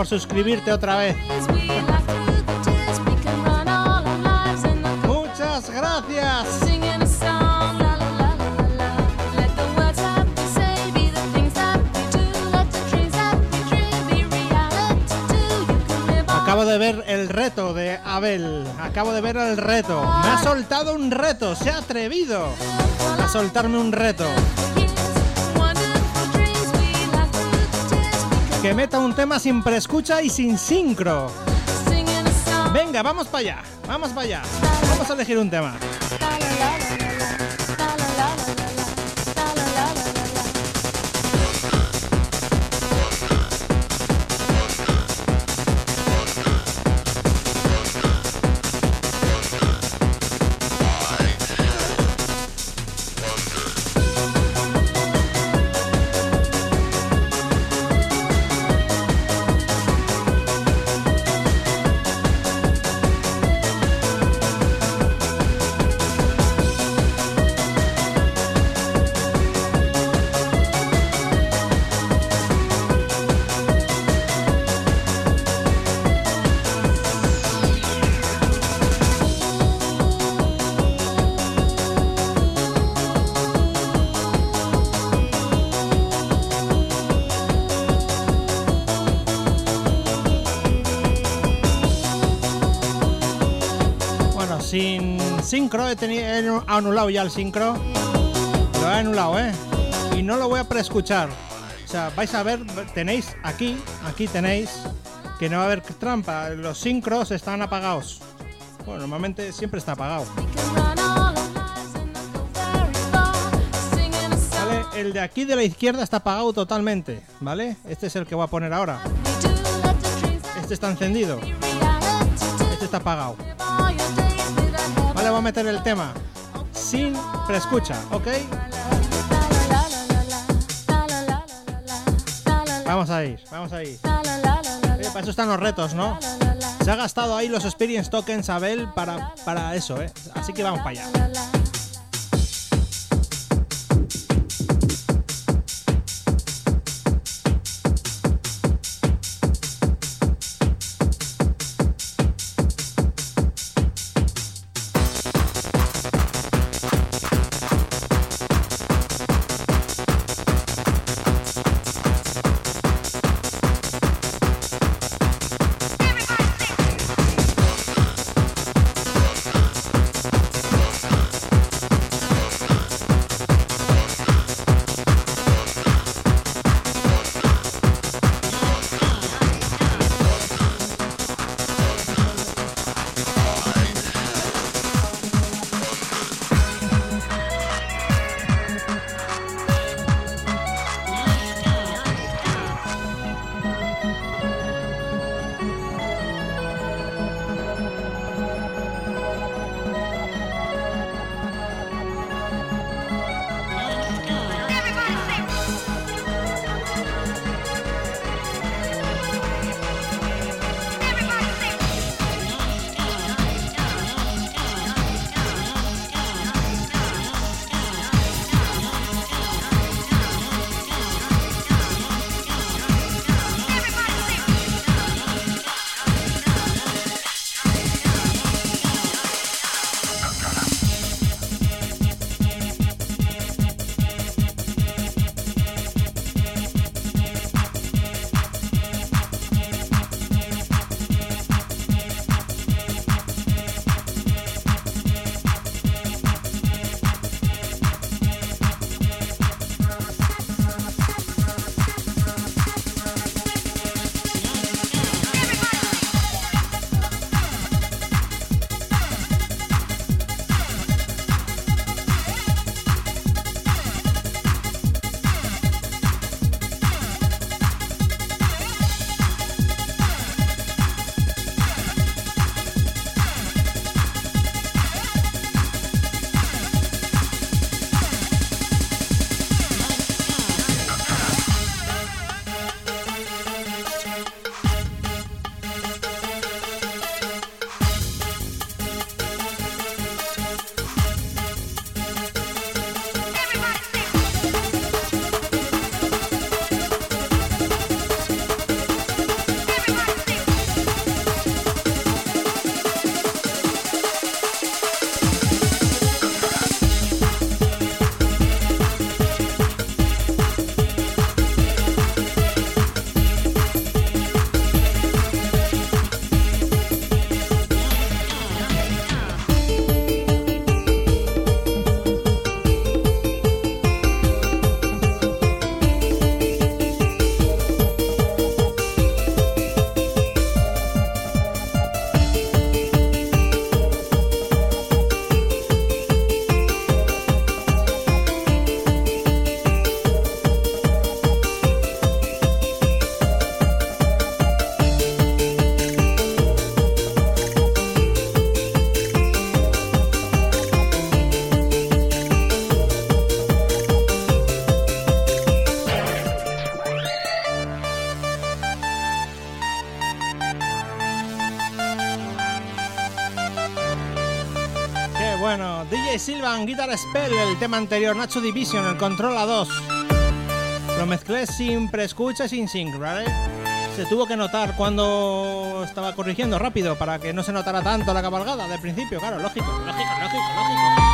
be reality too. You can live on. Acabo de ver el reto de Abel. Acabo de ver el reto. Me ha soltado un reto. Se ha atrevido a soltarme un reto. Que meta un tema sin preescucha y sin sincro. Venga, vamos para allá. Vamos para allá. Vamos a elegir un tema. Sincro he, he anulado ya el sincro. Lo he anulado, ¿eh? Y no lo voy a preescuchar. O sea, vais a ver, tenéis aquí, aquí tenéis que no va a haber trampa. Los sincros están apagados. Bueno, normalmente siempre está apagado. ¿Vale? El de aquí de la izquierda está apagado totalmente, ¿vale? Este es el que voy a poner ahora. Este está encendido. Este está apagado. With a heaven. Vale, voy a meter el tema sin preescucha, ¿ok? Vamos a ir, vamos a ir. Para eso están los retos, ¿no? Se ha gastado ahí los experience tokens Abel para, para eso, ¿eh? Así que vamos para allá. Guitar Spell, el tema anterior. Nacho Division, el Control a 2. Lo mezclé sin preescucha y sin sync, ¿vale? Se tuvo que notar cuando estaba corrigiendo rápido para que no se notara tanto la cabalgada del principio, claro, lógico, lógico, lógico, lógico.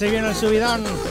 Se viene el subidón.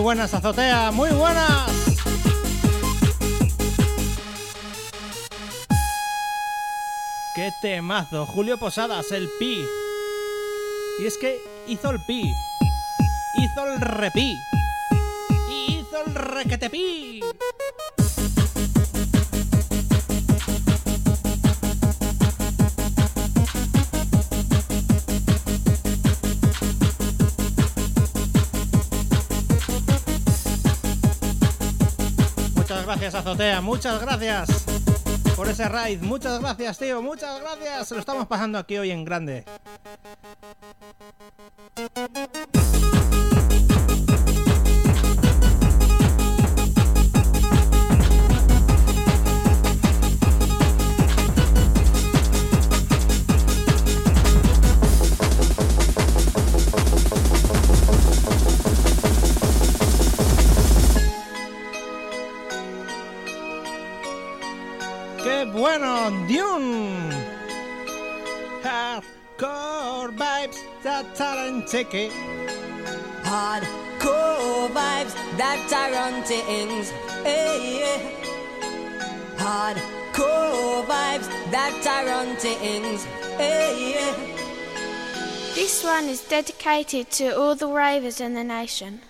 Buenas, azotea, muy buenas. Qué temazo, Julio Posadas, el pi. Y es que hizo el pi, hizo el repi, y hizo el requetepi. Gracias, Azotea, muchas gracias por ese raid. Muchas gracias, tío, muchas gracias. Se lo estamos pasando aquí hoy en grande. Talent ticket. Hardcore vibes that are on things. Hey, yeah. Hardcore vibes that are on things. Hey, yeah. This one is dedicated to all the ravers in the nation.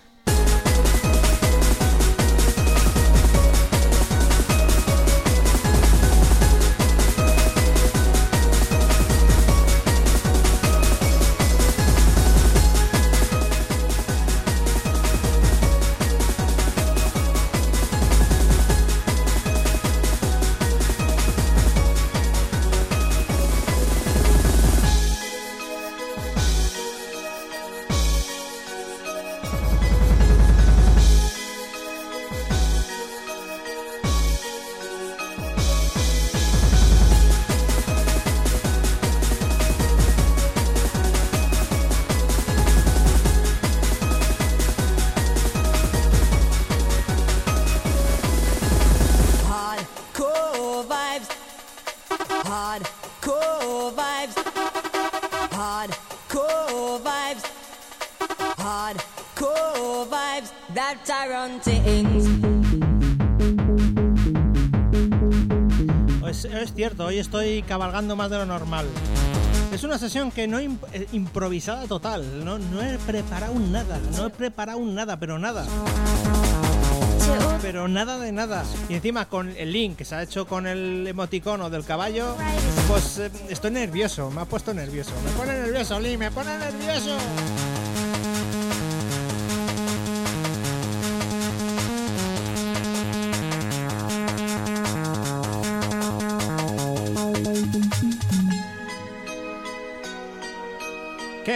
Hoy estoy cabalgando más de lo normal. Es una sesión que no imp- eh, improvisada total. No, no he preparado nada. No he preparado nada, pero nada. Pero nada de nada. Y encima con el link que se ha hecho con el emoticono del caballo, pues eh, estoy nervioso. Me ha puesto nervioso. Me pone nervioso, Link, me pone nervioso.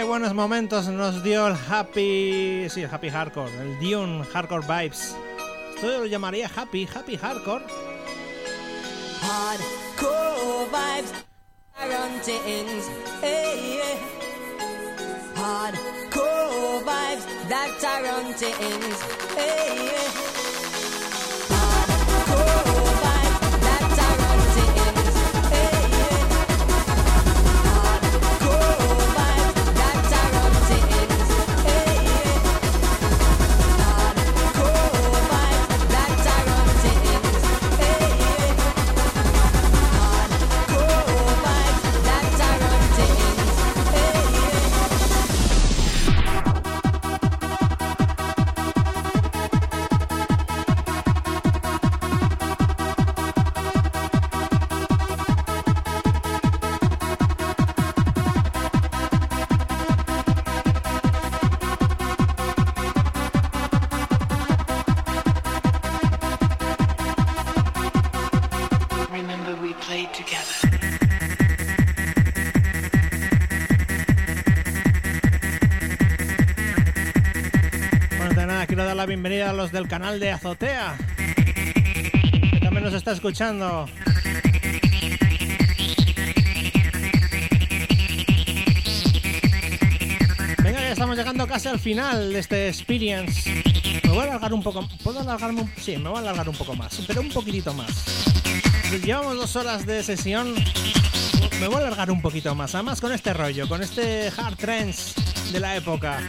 Buenos momentos nos dio el Happy. Sí, el Happy Hardcore. El Dune Hardcore Vibes. Esto yo lo llamaría Happy, Happy Hardcore. Hardcore vibes things. Hey, yeah. Hardcore vibes that things. Hey, yeah. Del canal de Azotea. Que también nos está escuchando. Venga, ya estamos llegando casi al final de este experience. Me voy a alargar un poco. ¿Puedo alargarme? Sí, me voy a alargar un poco más, pero un poquitito más. Llevamos dos horas de sesión. Me voy a alargar un poquito más, además con este rollo, con este hard trance de la época.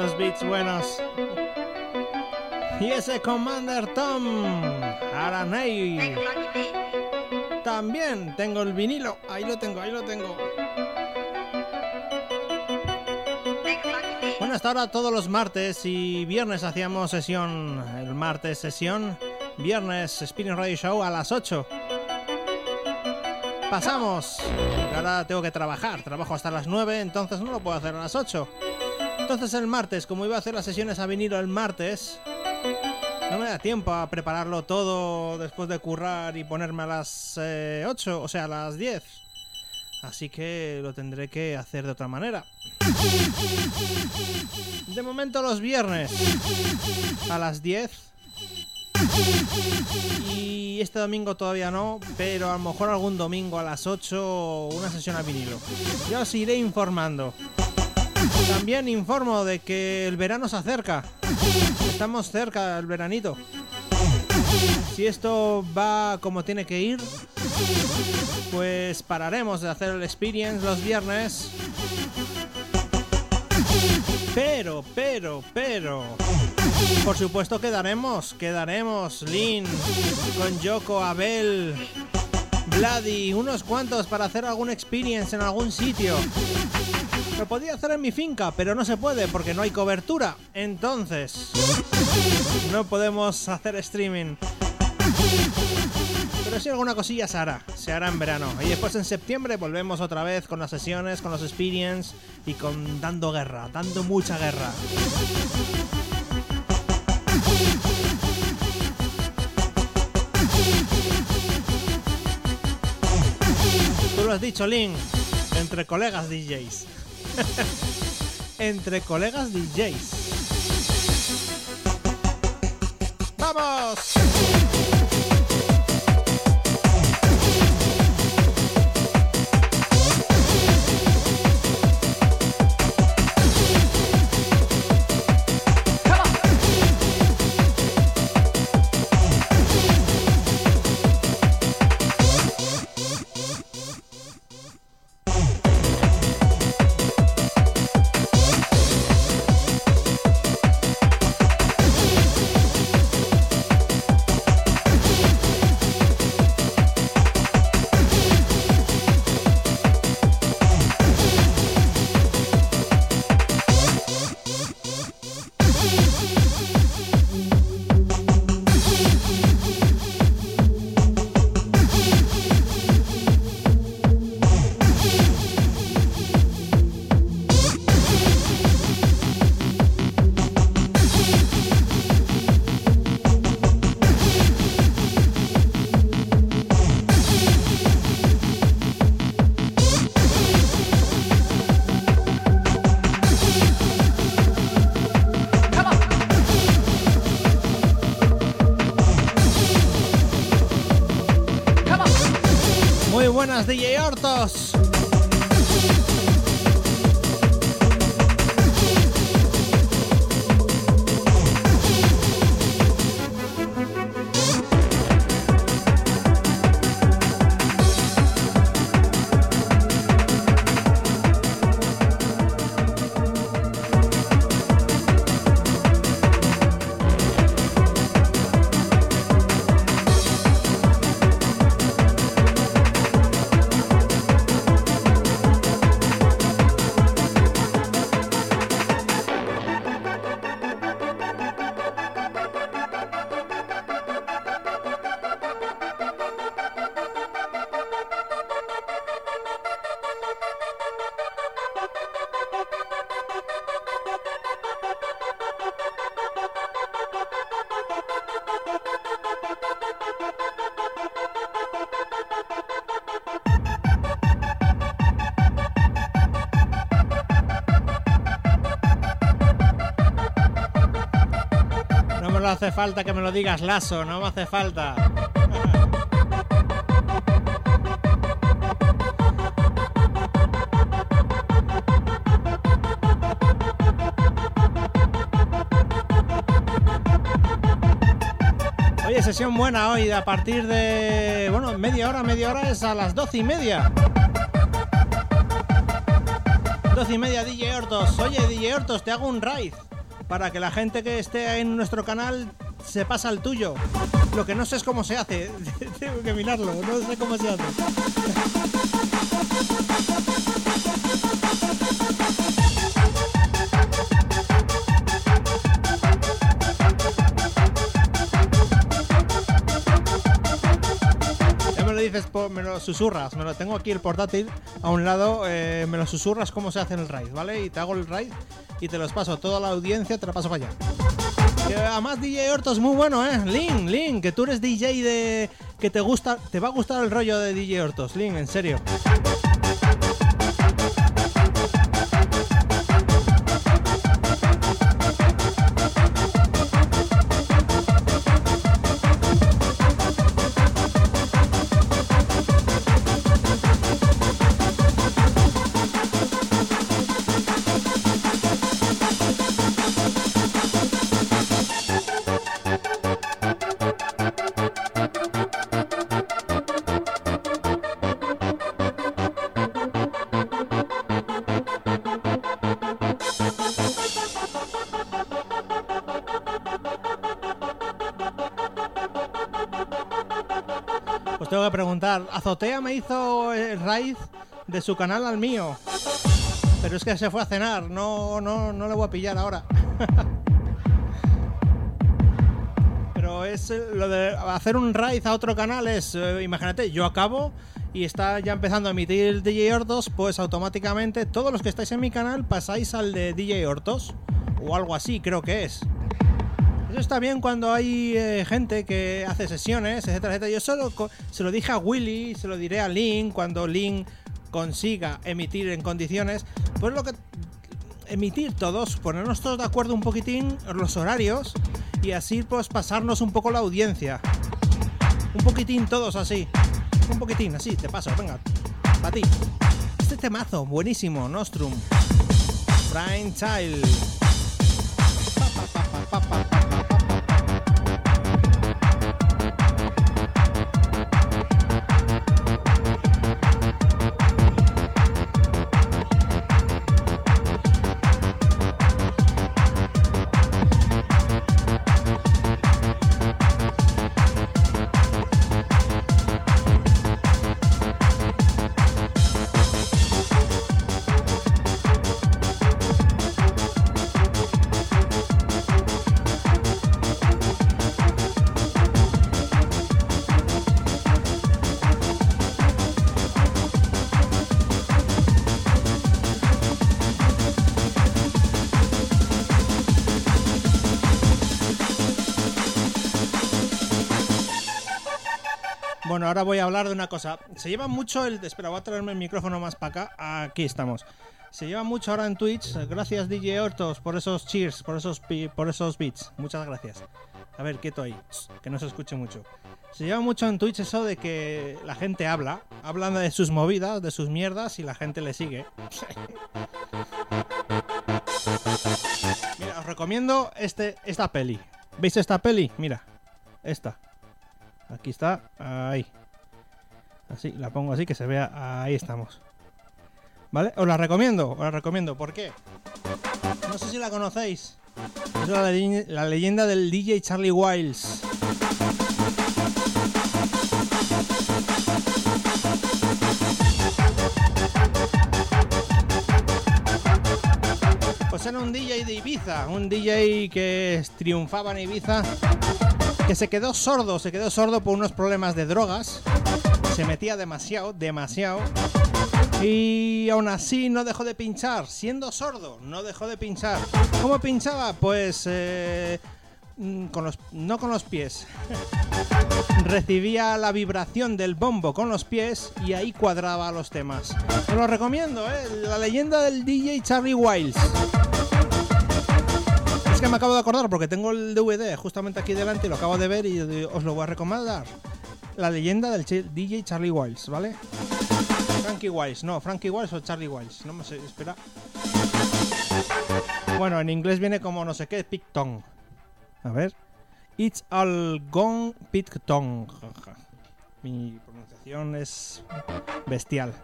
Esos beats buenos. Y ese Commander Tom Aranei. También tengo el vinilo. Ahí lo tengo, ahí lo tengo. Bueno, hasta ahora todos los martes y viernes hacíamos sesión. El martes sesión. Viernes Spinning Radio Show a las 8. Pasamos. Ahora tengo que trabajar. Trabajo hasta las 9, entonces no lo puedo hacer a las 8. Entonces el martes, como iba a hacer las sesiones a vinilo el martes, no me da tiempo a prepararlo todo después de currar y ponerme a las eh, 8, o sea, a las 10. Así que lo tendré que hacer de otra manera. De momento los viernes a las 10. Y este domingo todavía no, pero a lo mejor algún domingo a las 8 una sesión a vinilo. Ya os iré informando. También informo de que el verano se acerca. Estamos cerca del veranito. Si esto va como tiene que ir, pues pararemos de hacer el experience los viernes. Pero, pero, pero. Por supuesto quedaremos, quedaremos, Lin, con Yoko, Abel, Vladi, unos cuantos para hacer algún experience en algún sitio. Lo podía hacer en mi finca, pero no se puede porque no hay cobertura. Entonces, no podemos hacer streaming. Pero si alguna cosilla se hará, se hará en verano. Y después en septiembre volvemos otra vez con las sesiones, con los experience y con dando guerra, dando mucha guerra. Tú lo has dicho, Link, entre colegas DJs. entre colegas DJs. ¡Vamos! Buenas DJ Hortos. Hace falta que me lo digas, Lazo, no me hace falta. Oye, sesión buena hoy, a partir de. Bueno, media hora, media hora es a las doce y media. Doce y media, DJ Hortos. Oye, DJ Hortos, te hago un raid para que la gente que esté en nuestro canal se pasa al tuyo. Lo que no sé es cómo se hace. Tengo que mirarlo, no sé cómo se hace. Me lo dices, me lo susurras, me lo tengo aquí el portátil a un lado, eh, me lo susurras cómo se hace el raid, ¿vale? Y te hago el raid y te los paso, toda la audiencia te la paso para allá. Además DJ Hortos muy bueno, ¿eh? Lin, Lin, que tú eres DJ de... que te gusta, te va a gustar el rollo de DJ Hortos, Lin, en serio. Azotea me hizo el raid de su canal al mío. Pero es que se fue a cenar, no, no, no le voy a pillar ahora. Pero es eh, lo de hacer un raid a otro canal es, eh, imagínate, yo acabo y está ya empezando a emitir DJ Hortos, pues automáticamente todos los que estáis en mi canal pasáis al de DJ Hortos. O algo así, creo que es. Eso está bien cuando hay eh, gente que hace sesiones, etcétera, etcétera. Yo solo se lo dije a Willy, se lo diré a Link cuando Link consiga emitir en condiciones. Pues lo que emitir todos, ponernos todos de acuerdo un poquitín los horarios y así pues pasarnos un poco la audiencia. Un poquitín todos así. Un poquitín así, te paso, venga. Para ti. Este temazo, buenísimo, Nostrum. Prime Child. Ahora voy a hablar de una cosa. Se lleva mucho el. Espera, voy a traerme el micrófono más para acá. Aquí estamos. Se lleva mucho ahora en Twitch. Gracias DJ Hortos por esos cheers, por esos por esos beats. Muchas gracias. A ver, quieto ahí, que no se escuche mucho. Se lleva mucho en Twitch eso de que la gente habla, habla de sus movidas, de sus mierdas y la gente le sigue. Mira, os recomiendo este, esta peli. ¿Veis esta peli? Mira, esta. Aquí está, ahí. Así, la pongo así que se vea, ahí estamos. ¿Vale? Os la recomiendo, os la recomiendo. ¿Por qué? No sé si la conocéis. Es la, la leyenda del DJ Charlie Wiles. Pues era un DJ de Ibiza, un DJ que triunfaba en Ibiza, que se quedó sordo, se quedó sordo por unos problemas de drogas, se metía demasiado, demasiado, y aún así no dejó de pinchar, siendo sordo, no dejó de pinchar. ¿Cómo pinchaba? Pues eh, mm, con los, no con los pies. Recibía la vibración del bombo con los pies y ahí cuadraba los temas. Os lo recomiendo, ¿eh? La leyenda del DJ Charlie Wiles. Que me acabo de acordar porque tengo el DVD justamente aquí delante y lo acabo de ver y os lo voy a recomendar. La leyenda del DJ Charlie Wiles, ¿vale? Frankie Wiles, no, Frankie Wiles o Charlie Wiles, no me sé, espera. Bueno, en inglés viene como no sé qué, Picton. A ver. It's all gone Pictong. Mi pronunciación es bestial.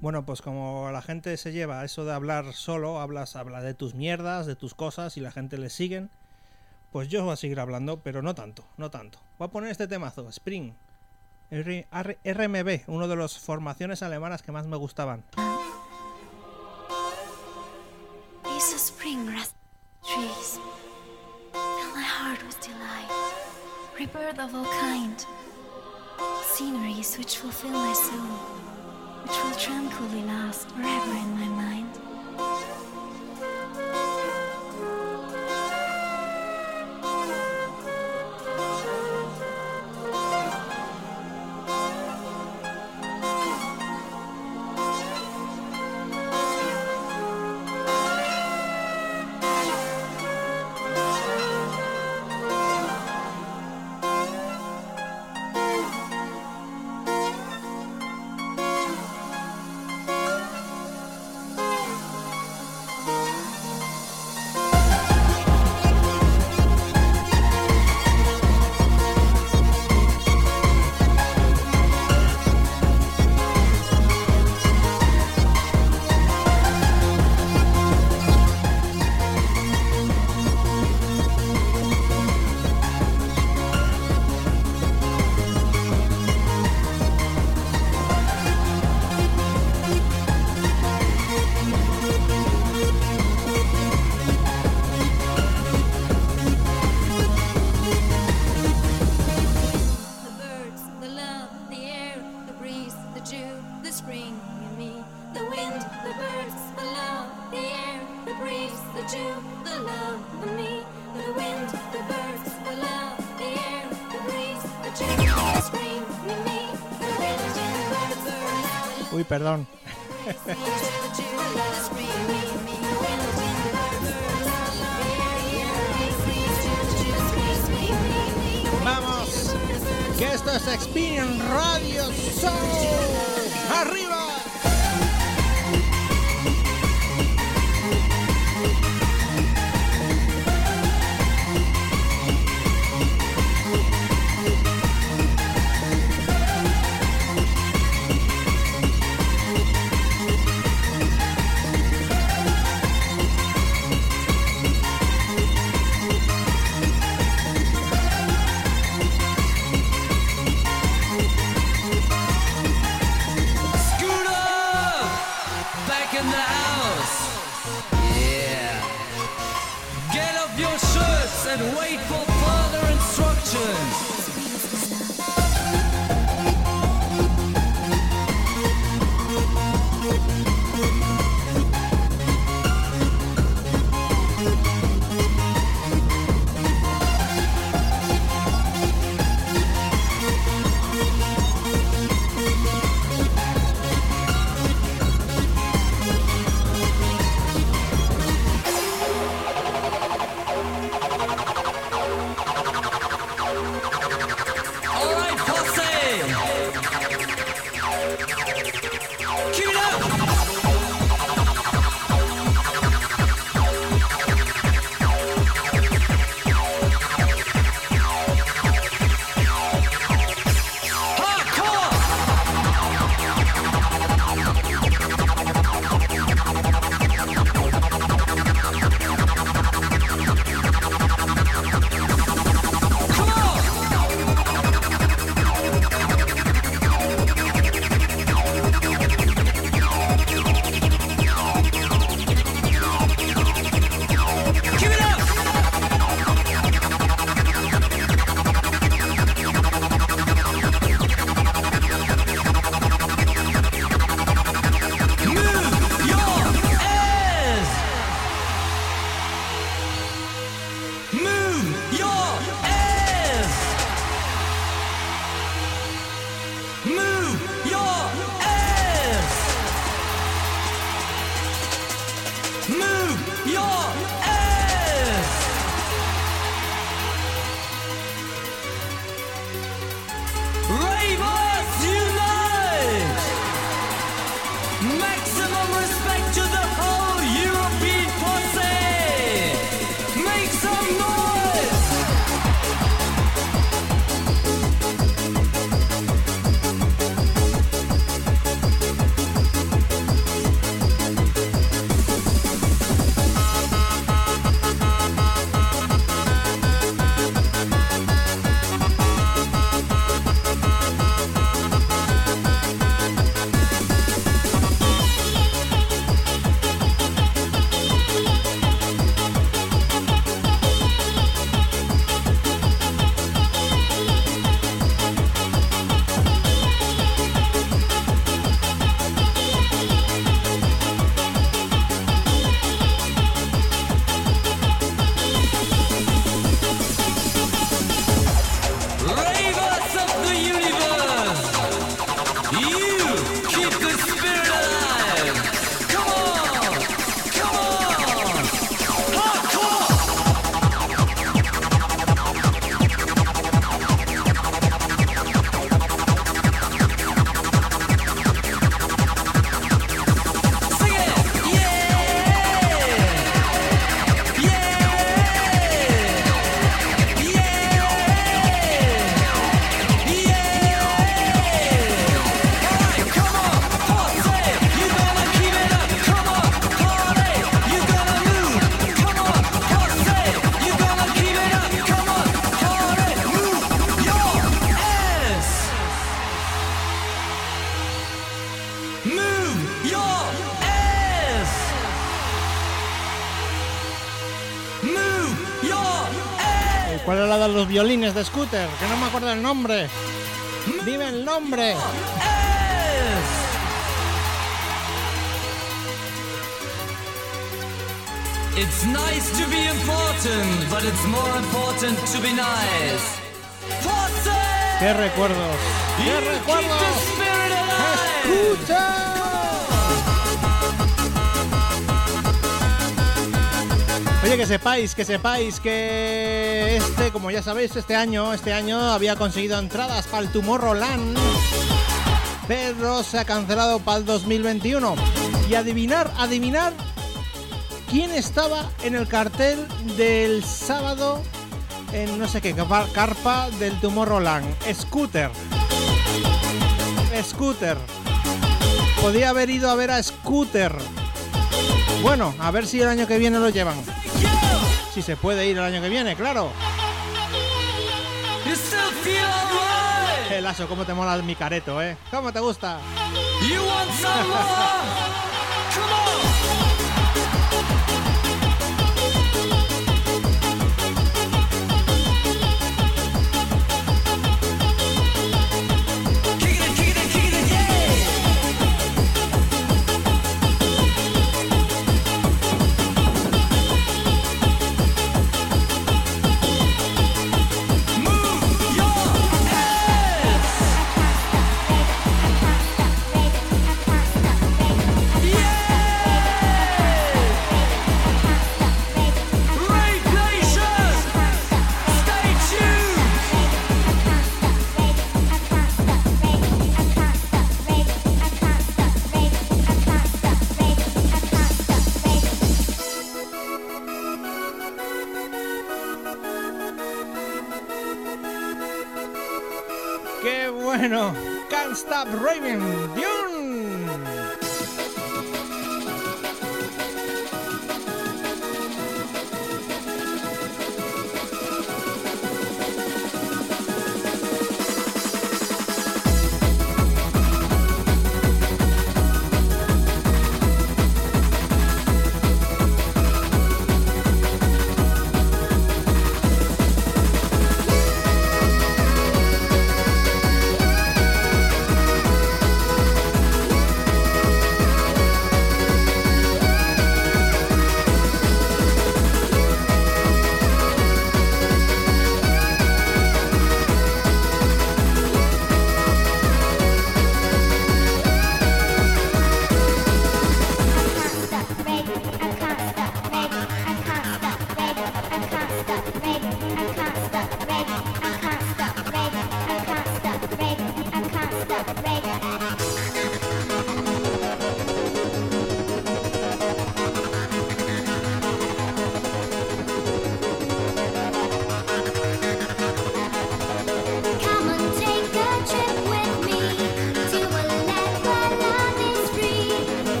Bueno, pues como la gente se lleva eso de hablar solo, hablas, habla de tus mierdas, de tus cosas y la gente le siguen, pues yo voy a seguir hablando, pero no tanto, no tanto. Voy a poner este temazo, Spring, RMB, uno de las formaciones alemanas que más me gustaban. Rebirth of all kind. Sceneries which fulfill my soul. Which will tranquilly last forever in my mind. Violines de Scooter? Que no me acuerdo el nombre. Dime el nombre. It's nice to be important, but it's more important to be nice. ¡Qué recuerdos! ¡Qué recuerdos! ¡Escucha! Que sepáis, que sepáis que este, como ya sabéis, este año, este año había conseguido entradas para el Tomorrowland, pero se ha cancelado para el 2021. Y adivinar, adivinar quién estaba en el cartel del sábado en no sé qué carpa- carpa del Tomorrowland. Scooter. Scooter. Podía haber ido a ver a Scooter. Bueno, a ver si el año que viene lo llevan. Si se puede ir el año que viene, claro. El aso, cómo te mola mi careto, ¿eh? ¿Cómo te gusta? You want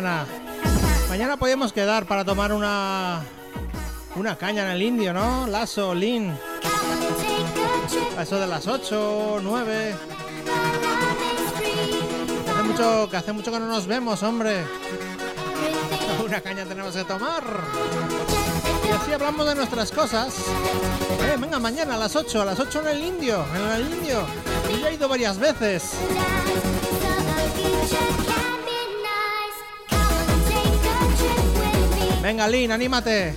mañana. Mañana podemos quedar para tomar una. Una caña en el indio, ¿no? Lazo, Lin. Eso de las 8, 9. Hace mucho, que hace mucho que no nos vemos, hombre. Una caña tenemos que tomar. Y así hablamos de nuestras cosas. Eh, venga, mañana a las 8, a las 8 en el indio, en el indio. Yo ya he ido varias veces. Venga, anímate.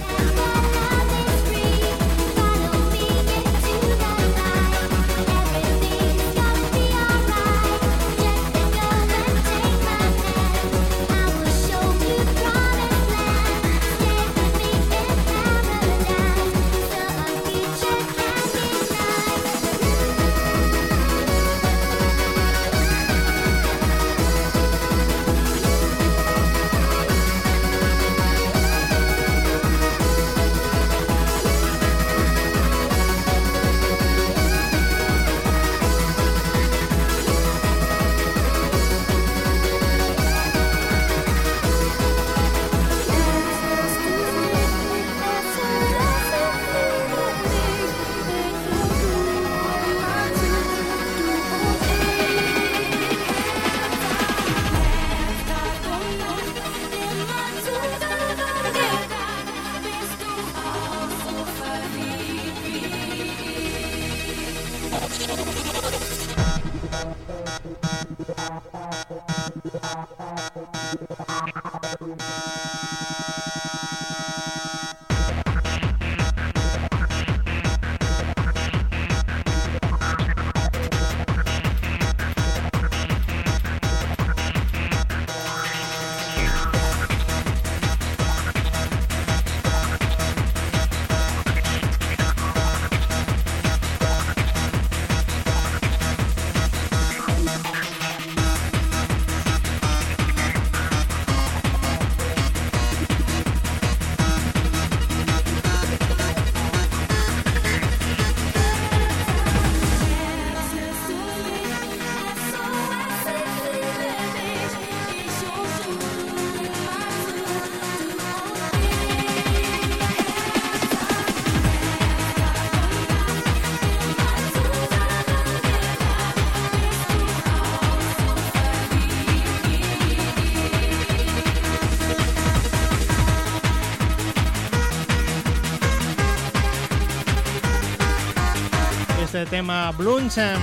Tema Blunchen.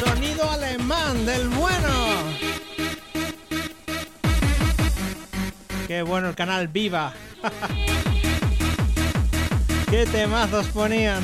Sonido alemán del bueno. Qué bueno el canal Viva. Qué temazos ponían.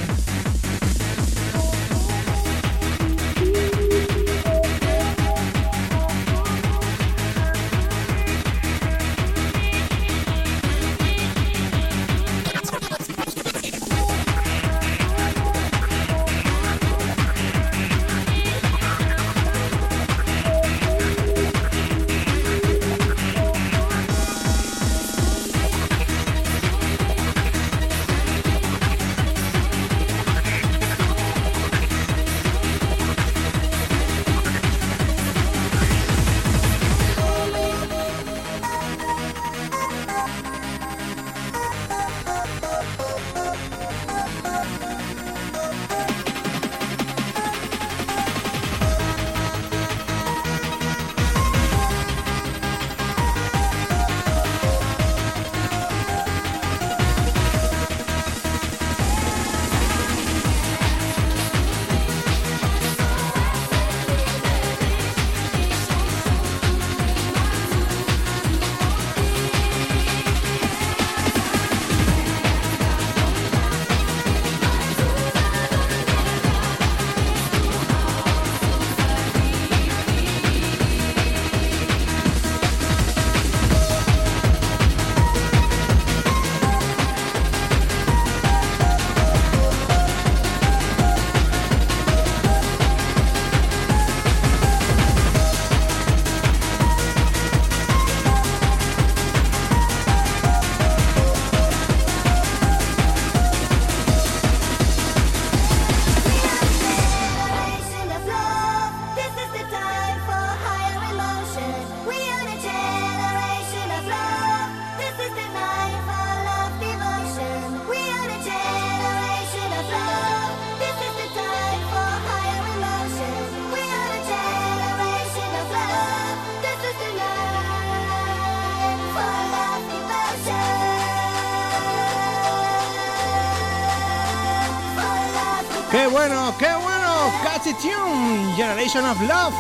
Of Love.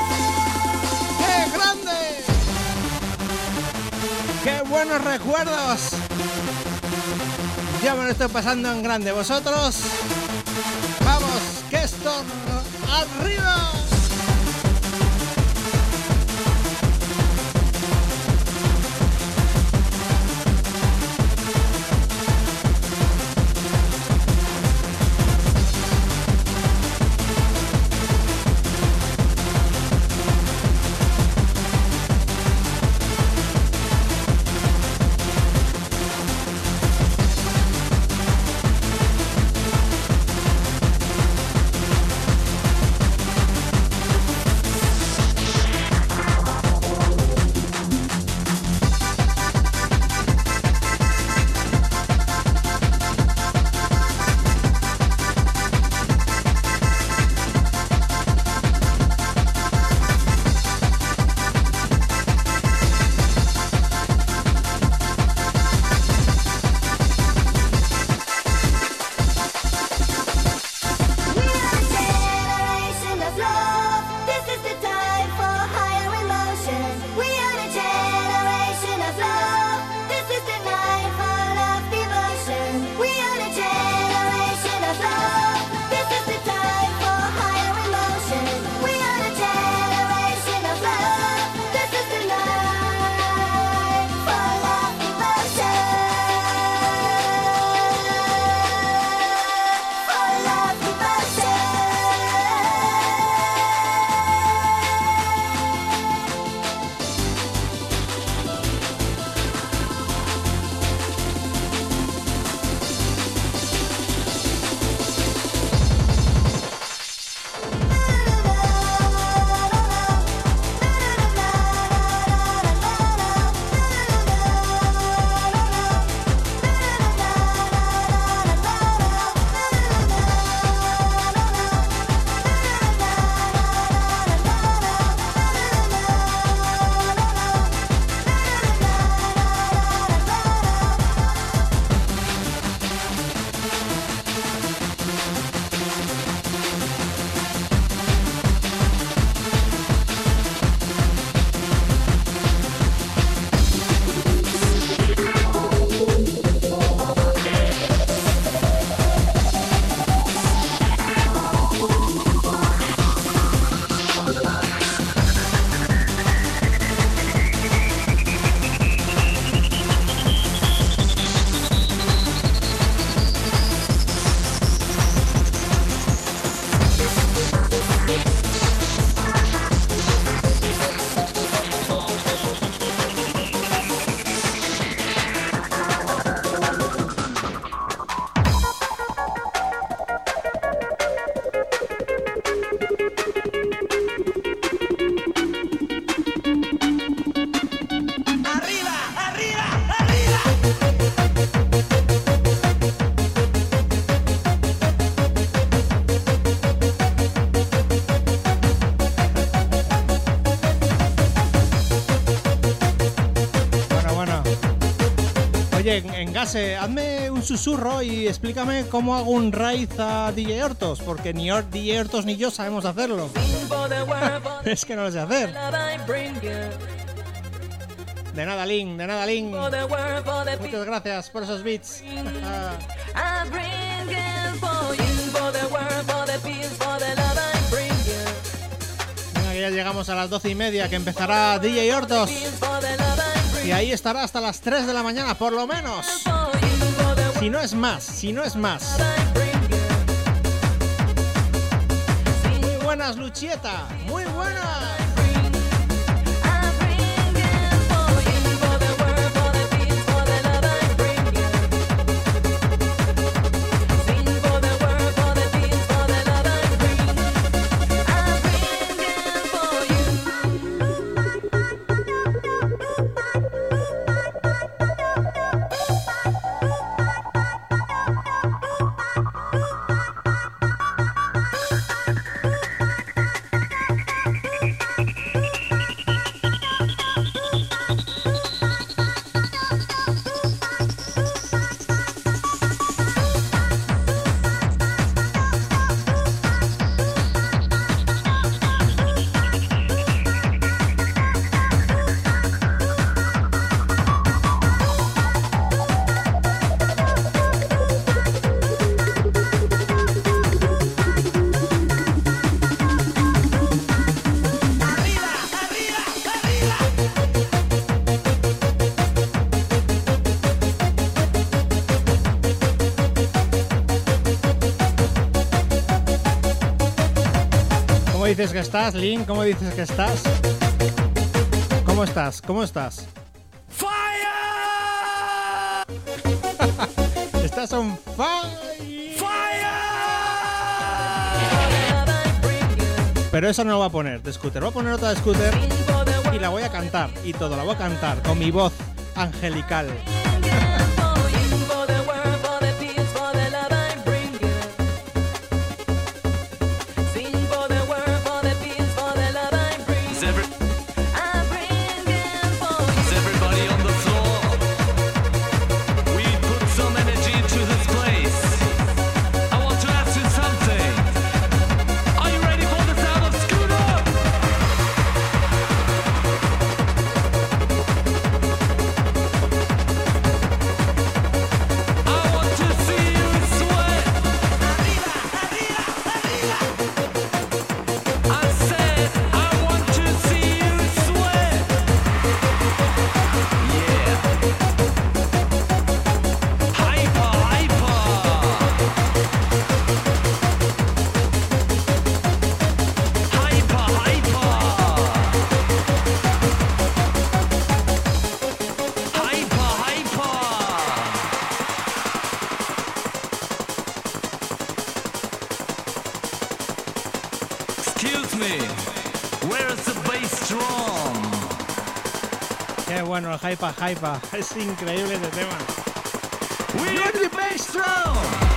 ¡Qué grande! ¡Qué buenos recuerdos! Ya me lo estoy pasando en grande. ¿Vosotros? Hazme un susurro y explícame cómo hago un raid a DJ Hortos, porque ni DJ Hortos ni yo sabemos hacerlo. es que no lo sé hacer. De nada, Link, de nada, Link. Muchas gracias por esos beats. Ya llegamos a las doce y media, que empezará DJ Hortos. Y ahí estará hasta las 3 de la mañana, por lo menos. Si no es más, si no es más. Muy buenas, Luchieta. dices que estás, Link? ¿Cómo dices que estás? ¿Cómo estás? ¿Cómo estás? ¡Fire! estás on fire. ¡Fire! Pero eso no lo va a poner de scooter. Voy a poner otra de scooter y la voy a cantar y todo. La voy a cantar con mi voz angelical. bueno, el Hypa Hypa. Es increíble este tema. We are the bass drum.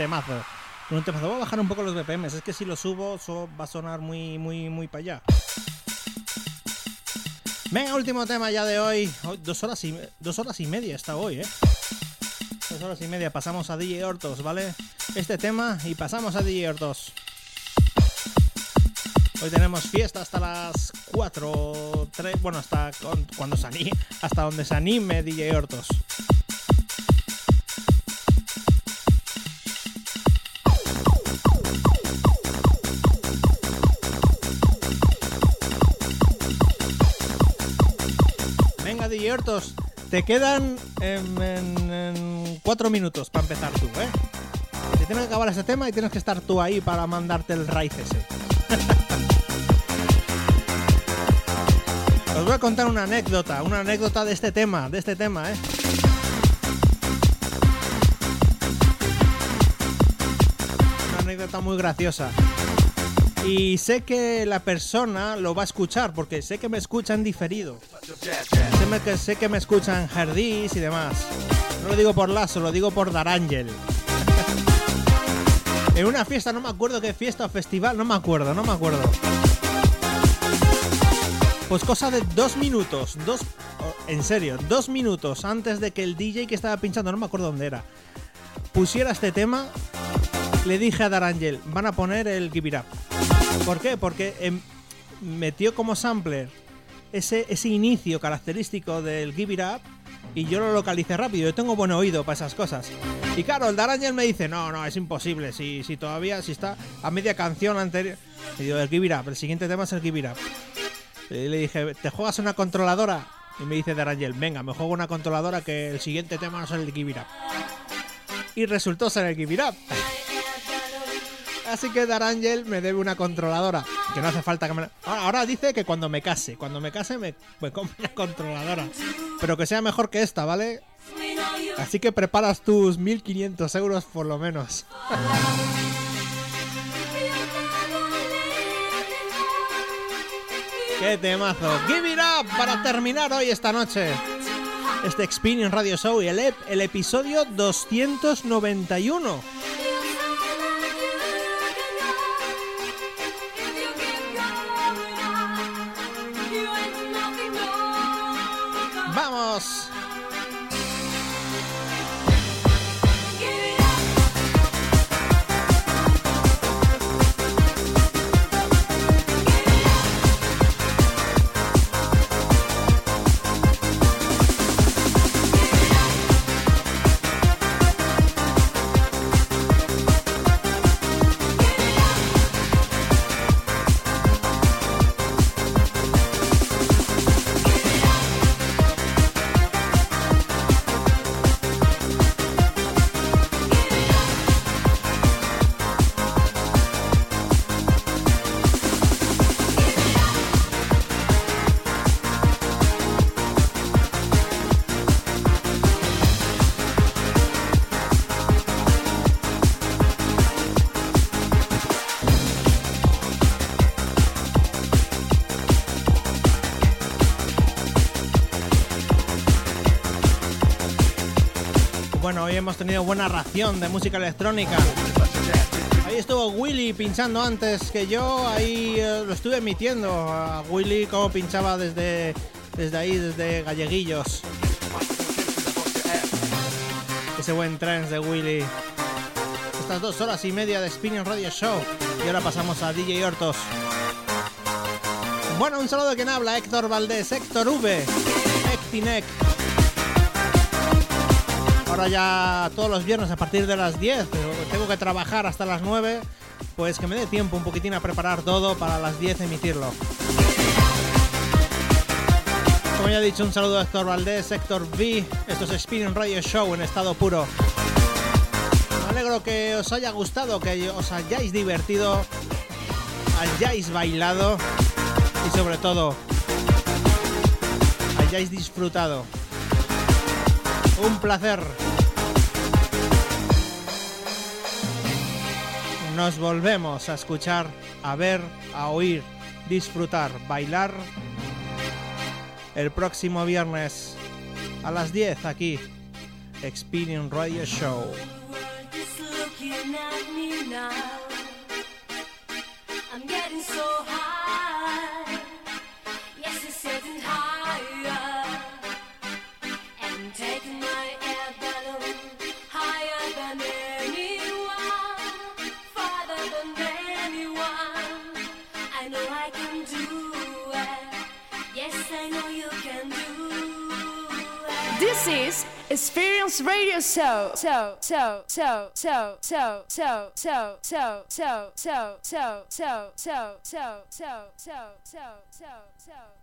Temazo. Un temazo. Voy a bajar un poco los BPMs. Es que si lo subo, so- va a sonar muy, muy, muy para allá. Venga, último tema ya de hoy. Dos horas y, dos horas y media está hoy, ¿eh? Dos horas y media. Pasamos a DJ Hortos, ¿vale? Este tema y pasamos a DJ Hortos. Hoy tenemos fiesta hasta las 4, 3, bueno, hasta cuando se hasta donde se anime DJ Hortos. Te quedan en, cuatro minutos para empezar tú, ¿eh? Te tienes que acabar ese tema y tienes que estar tú ahí para mandarte el raíz ese. Os voy a contar una anécdota, una anécdota de este tema, de este tema, ¿eh? Una anécdota muy graciosa. Y sé que la persona lo va a escuchar, porque sé que me escuchan diferido. Sé, que, sé que me escuchan Jardís y demás. No lo digo por Lazo, lo digo por Darangel. en una fiesta, no me acuerdo qué fiesta o festival, no me acuerdo, no me acuerdo. Pues cosa de dos minutos, dos, en serio, dos minutos antes de que el DJ que estaba pinchando, no me acuerdo dónde era, pusiera este tema, le dije a Darangel, van a poner el Give It Up. ¿Por qué? Porque em, metió como sampler ese, ese inicio característico del Give It Up y yo lo localicé rápido. Yo tengo buen oído para esas cosas. Y claro, el Darangel me dice, no, no, es imposible. Si, si todavía, si está a media canción anterior. Y digo, el Give It Up, el siguiente tema es el Give It Up. Y le dije, ¿te juegas una controladora? Y me dice Darangel, venga, me juego una controladora que el siguiente tema no es el Give It Up. Y resultó ser el Give It Up. Así que Darangel me debe una controladora. Que no hace falta que me la- Ahora, dice que cuando me case, cuando me case me, me compre una controladora. Pero que sea mejor que esta, ¿vale? Así que preparas tus 1500 euros por lo menos. ¡Qué temazo! ¡Give it up! Para terminar hoy esta noche. Este Experience Radio Show y el, ep- el episodio 291. ¡Vamos! Hemos tenido buena ración de música electrónica. Ahí estuvo Willy pinchando antes que yo, ahí eh, lo estuve emitiendo a Willy como pinchaba desde, desde ahí, desde Galleguillos. Ese buen trance de Willy. Estas dos horas y media de Spinning Radio Show. Y ahora pasamos a DJ Hortos. Bueno, un saludo de quien habla, Héctor Valdés, Héctor V, Ectinec. Ahora ya todos los viernes a partir de las 10, pero tengo que trabajar hasta las 9, pues que me dé tiempo un poquitín a preparar todo para las 10 emitirlo. Como ya he dicho, un saludo a Héctor Valdés, Héctor V, esto es Spinning Radio Show en estado puro. Me alegro que os haya gustado, que os hayáis divertido, hayáis bailado y sobre todo hayáis disfrutado. Un placer. Nos volvemos a escuchar, a ver, a oír, disfrutar, bailar el próximo viernes. a las 10 aquí. Experience Radio Show. Is Experience Radio so, so, so, so, so, so, so, so, so, so, so, so, so, so, so, so, so, so, so.